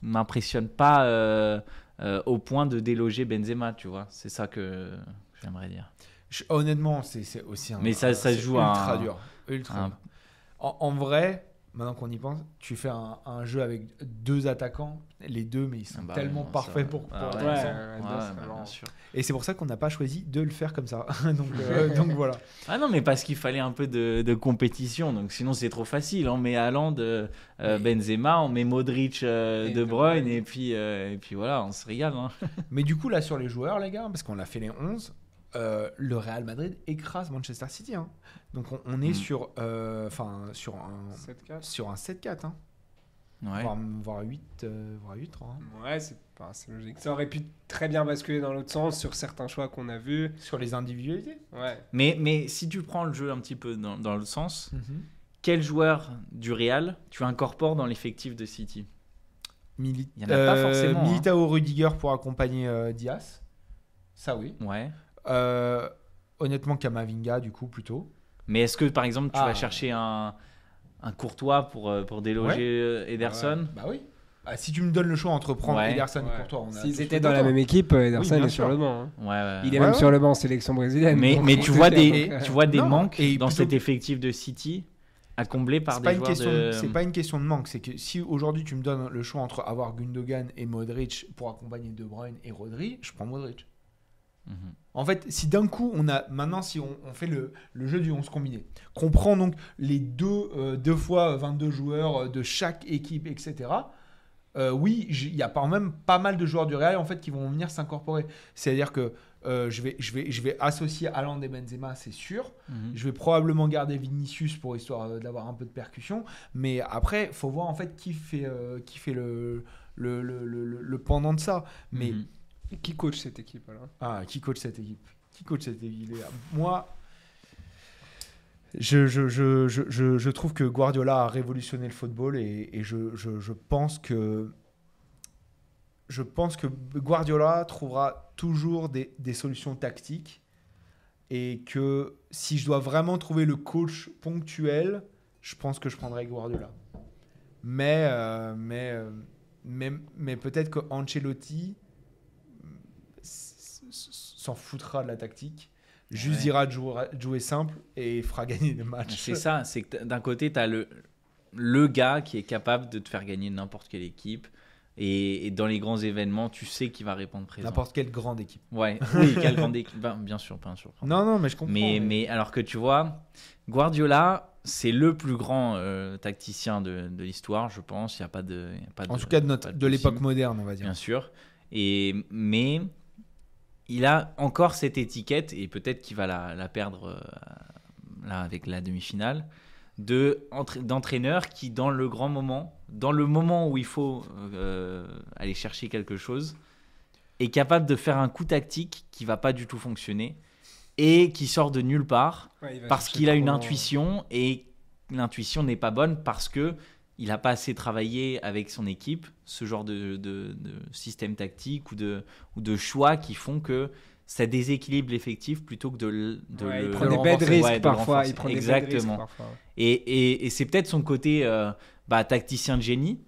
m'impressionne pas euh, euh, au point de déloger Benzema. Tu vois, c'est ça que j'aimerais dire.
Je- honnêtement, c'est aussi un.
Mais ça- ça joue
ultra
un-
dur. Ultra
un-
dur. En, en vrai, maintenant qu'on y pense, tu fais un, un jeu avec deux attaquants, les deux, mais ils sont
Bah
tellement
non,
parfaits
ça-
pour. pour
ah
être
ouais,
ensemble.
ouais,
ouais,
ouais,
ouais,
c'est
bah,
marrant.
bien sûr.
Et c'est pour ça qu'on n'a pas choisi de le faire comme ça. donc, euh, donc voilà.
Ah non, mais parce qu'il fallait un peu de, de compétition, donc sinon c'est trop facile. On met Haaland, euh, euh, Benzema, on met Modric, euh,
Et
De Bruyne,
Bruyne.
et puis, euh, et puis voilà, on se régale. hein.
Mais du coup, là, sur les joueurs, les gars, parce qu'on a fait les 11, euh, le Real Madrid écrase Manchester City. hein. Donc on, on est
Mm.
sur, euh, enfin, sur un,
7-4.
sur un 7-4, hein.
Ouais.
voire, voire 8, euh, voire 8 3, hein.
Ouais, c'est pas- c'est logique. Ça aurait pu très bien basculer dans l'autre sens sur certains choix qu'on a vus.
Sur les individualités.
Ouais.
Mais, mais si tu prends le jeu un petit peu dans, dans le sens,
Mhm.
quel joueur du Real tu incorpores dans l'effectif de City?
Mili-
Il y en a pas forcément, hein.
Militao Rudiger pour accompagner euh, Diaz. Ça, oui.
Ouais.
Euh, honnêtement, Kamavinga, du coup, plutôt.
Mais est-ce que par exemple tu
Ah.
vas chercher un, un Courtois pour, euh, pour déloger euh, Ederson
Bah oui. Ah, si tu me donnes le choix entre prendre
Ouais.
Ederson
Ouais.
et Courtois, on a
S'ils étaient dans la même équipe, Ederson
Oui,
est sur le banc. hein.
Ouais, ouais.
Il est
Ouais,
même
ouais.
sur le banc en sélection brésilienne.
Mais, mais
on
tu vois des,
donc,
tu vois des
Non,
manques
et
dans
plutôt-
cet effectif de City à combler par des
pas, une
joueurs
question,
de...
c'est pas une question de manque, c'est que si aujourd'hui tu me donnes le choix entre avoir Gundogan et Modric pour accompagner De Bruyne et Rodri, je prends Modric. En fait, si d'un coup on a maintenant si on, on fait le, le jeu du 11 combiné, qu'on prend donc les deux, euh, deux fois 22 joueurs euh, de chaque équipe, etc. euh, oui, il y a quand même pas mal de joueurs du Real en fait qui vont venir s'incorporer. C'est-à-dire que euh, je, vais, je, vais, je vais associer Haaland et Benzema, c'est sûr.
Mhm.
Je vais probablement garder Vinicius pour histoire d'avoir un peu de percussion. Mais après, faut voir en fait qui fait, euh, qui fait le, le, le, le, le pendant de ça. Mais
Mhm.
Qui coach cette équipe alors?
Ah, qui coach cette équipe? Qui coach cette équipe? Moi, Je, je, je, je, trouve que Guardiola a révolutionné le football et, je, pense que je pense que Guardiola trouvera toujours des, des solutions tactiques et que si je dois vraiment trouver le coach ponctuel, je pense que je prendrai Guardiola. Mais, euh, mais, euh, mais, mais peut-être que Ancelotti s'en foutra de la tactique, juste
Ouais.
dira de jouer, jouer simple et fera gagner des matchs.
C'est ça, c'est que d'un côté, tu as le, le gars qui est capable de te faire gagner n'importe quelle équipe. Et, et dans les grands événements, tu sais qu'il va répondre présent.
N'importe quelle grande équipe.
Ouais, oui, quelle grande équipe. Ben, bien sûr, bien sûr.
Non, non, mais je comprends.
Mais, mais alors que tu vois, Guardiola, c'est le plus grand euh, tacticien de, de l'histoire, je pense. Il y a pas de, il y a pas
En
de-
tout cas, de, notre,
pas
de l'époque moderne, on va dire.
bien sûr. Et mais il a encore cette étiquette et peut-être qu'il va la, la perdre euh, là avec la demi-finale de entra- d'entraîneur qui dans le grand moment, dans le moment où il faut euh, aller chercher quelque chose, est capable de faire un coup tactique qui va pas du tout fonctionner et qui sort de nulle part
Ouais,
parce qu'il a une intuition et l'intuition n'est pas bonne parce que il n'a pas assez travaillé avec son équipe ce genre de, de- de système tactique ou de, ou de choix qui font que ça déséquilibre l'effectif plutôt que de, le- de
Ouais,
le
il prend
de
des
renforcer.
risques
Ouais,
parfois. Il prend des
Exactement.
risques parfois.
Et, et- et c'est peut-être son côté euh, bah, tacticien de génie,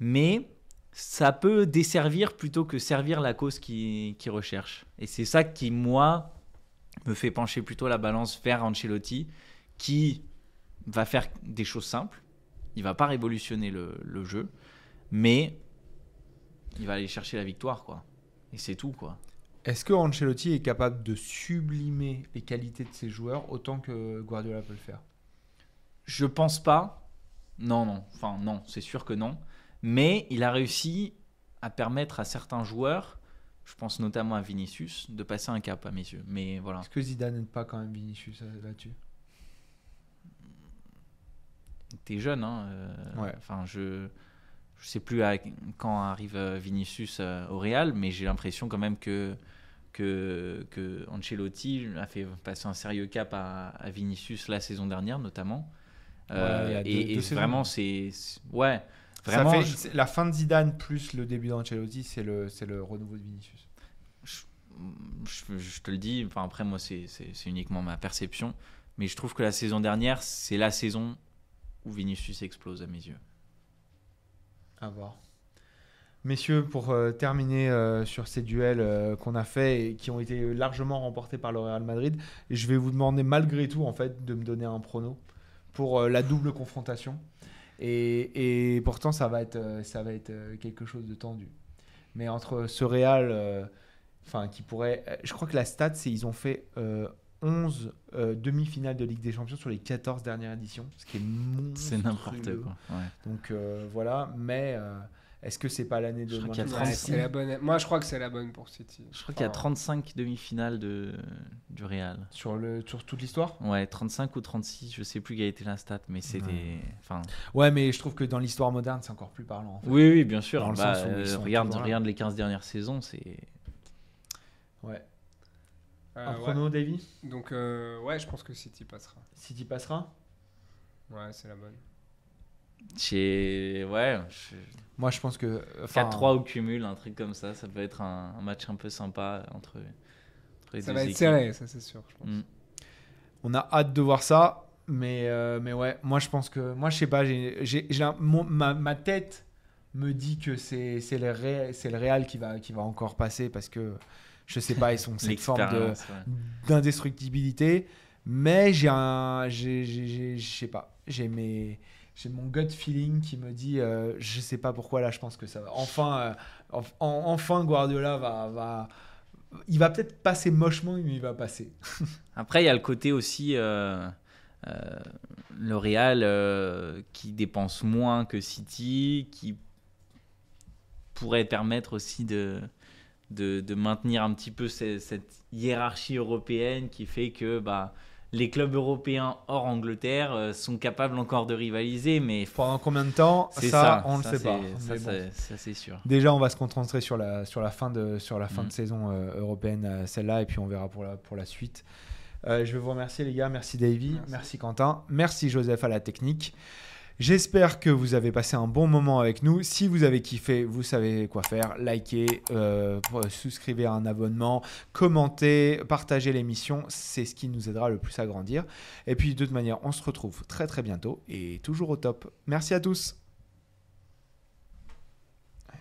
mais ça peut desservir plutôt que servir la cause qu'il qu'il recherche. Et c'est ça qui, moi, me fait pencher plutôt la balance vers Ancelotti, qui va faire des choses simples. Il va pas révolutionner le, le jeu, mais il va aller chercher la victoire, quoi. Et c'est tout, quoi.
Est-ce que Ancelotti est capable de sublimer les qualités de ses joueurs autant que Guardiola peut le faire?
Je pense pas. Non, non. Enfin, non, c'est sûr que non. Mais il a réussi à permettre à certains joueurs, je pense notamment à Vinicius, de passer un cap à mes yeux. Mais voilà.
Est-ce que Zidane n'aide pas quand même Vinicius euh, là-dessus?
T'es jeune, hein. euh,
Ouais.
Enfin, je. Je sais plus à- quand arrive euh, Vinicius euh, au Real, mais j'ai l'impression quand même que, que, que Ancelotti a fait passer un sérieux cap à, à Vinicius la saison dernière, notamment.
Ouais, deux-
et
deux
vraiment, c'est. Ouais.
Ça
Vraiment,
fait-
je-
c'est- La fin de Zidane plus le début d'Ancelotti, c'est le, c'est le renouveau de Vinicius.
je, je- je te le dis, enfin après moi c'est uniquement ma perception, mais je trouve que la saison dernière c'est la saison où Vinicius explose à mes yeux.
À voir. Messieurs, pour euh, terminer euh, sur ces duels euh, qu'on a faits et qui ont été largement remportés par le Real Madrid, je vais vous demander malgré tout en fait de me donner un prono pour la double confrontation. Et, et pourtant ça va être, ça va être quelque chose de tendu. Mais entre ce Real, enfin qui pourrait, je crois que la stat c'est ils ont fait 11 euh, demi-finales de Ligue des Champions sur les 14 dernières éditions, ce qui est
C'est n'importe
monstrueux.
quoi. ouais.
Donc euh, voilà, mais euh, est-ce que c'est pas l'année de
Je crois qu'il y a
Manchester
Ouais,
36.
c'est la bonne. Moi, je crois que c'est la bonne pour City.
Je crois qu'il y a
Enfin,
35 demi-finales de, du Real.
sur, le, sur toute l'histoire?
Ouais, 35 ou 36, je sais plus quelle a été la stat, mais c'est
Ouais.
des. Enfin,
Ouais, mais je trouve que dans l'histoire moderne, c'est encore plus parlant. en fait.
oui, oui, bien sûr.
Dans le
Bah,
sens où ils
euh,
sont
regarde, regarde les 15 dernières saisons, c'est.
Ouais.
euh,
Un
ouais.
chrono, Davy?
Donc, euh, ouais, je pense que City passera.
City passera?
Ouais, c'est la bonne.
Chez... Ouais, je-
Moi, je pense que. enfin,
4-3 au cumul, un truc comme ça, ça peut être un, un match un peu sympa entre, entre les
Ça
deux
va être
équipes.
serré, ça c'est sûr. Je pense.
Mm.
On a hâte de voir ça. Mais, euh, mais ouais, moi, je pense que. Moi, je sais pas, j'ai, ma, ma tête me dit que c'est, c'est, le, Ré- c'est le Real qui va, qui va encore passer parce que. Je sais pas, ils sont cette forme
ouais.
d'indestructibilité. Mais j'ai un. J'ai, j'ai, j'ai- je sais pas. J'ai mes. J'ai mon gut feeling qui me dit, euh, je sais pas pourquoi là, je pense que ça va. Enfin, euh, en- en- enfin Guardiola va, va, il va peut-être passer mochement, mais il va passer.
Après, il y a le côté aussi euh, euh, le Real euh, qui dépense moins que City, qui pourrait permettre aussi de, de, de maintenir un petit peu ce- cette hiérarchie européenne qui fait que bah, les clubs européens hors Angleterre euh, sont capables encore de rivaliser, mais
Pendant combien de temps ça,
ça,
on ne
ça,
sait pas.
Ça,
bon.
c'est- ça, c'est sûr.
Déjà, on va se concentrer sur la, sur la fin de, sur la fin
Mm.
de saison euh, européenne, euh, celle-là, et puis on verra pour la, pour la suite. Euh, je veux vous remercier les gars, merci Davy, merci.
Merci.
Quentin, merci Joseph à la technique. J'espère que vous avez passé un bon moment avec nous. Si vous avez kiffé, vous savez quoi faire. Likez, euh, souscrivez à un abonnement, commentez, partagez l'émission. C'est ce qui nous aidera le plus à grandir. Et puis de toute manière, on se retrouve très très bientôt et toujours au top. Merci à tous.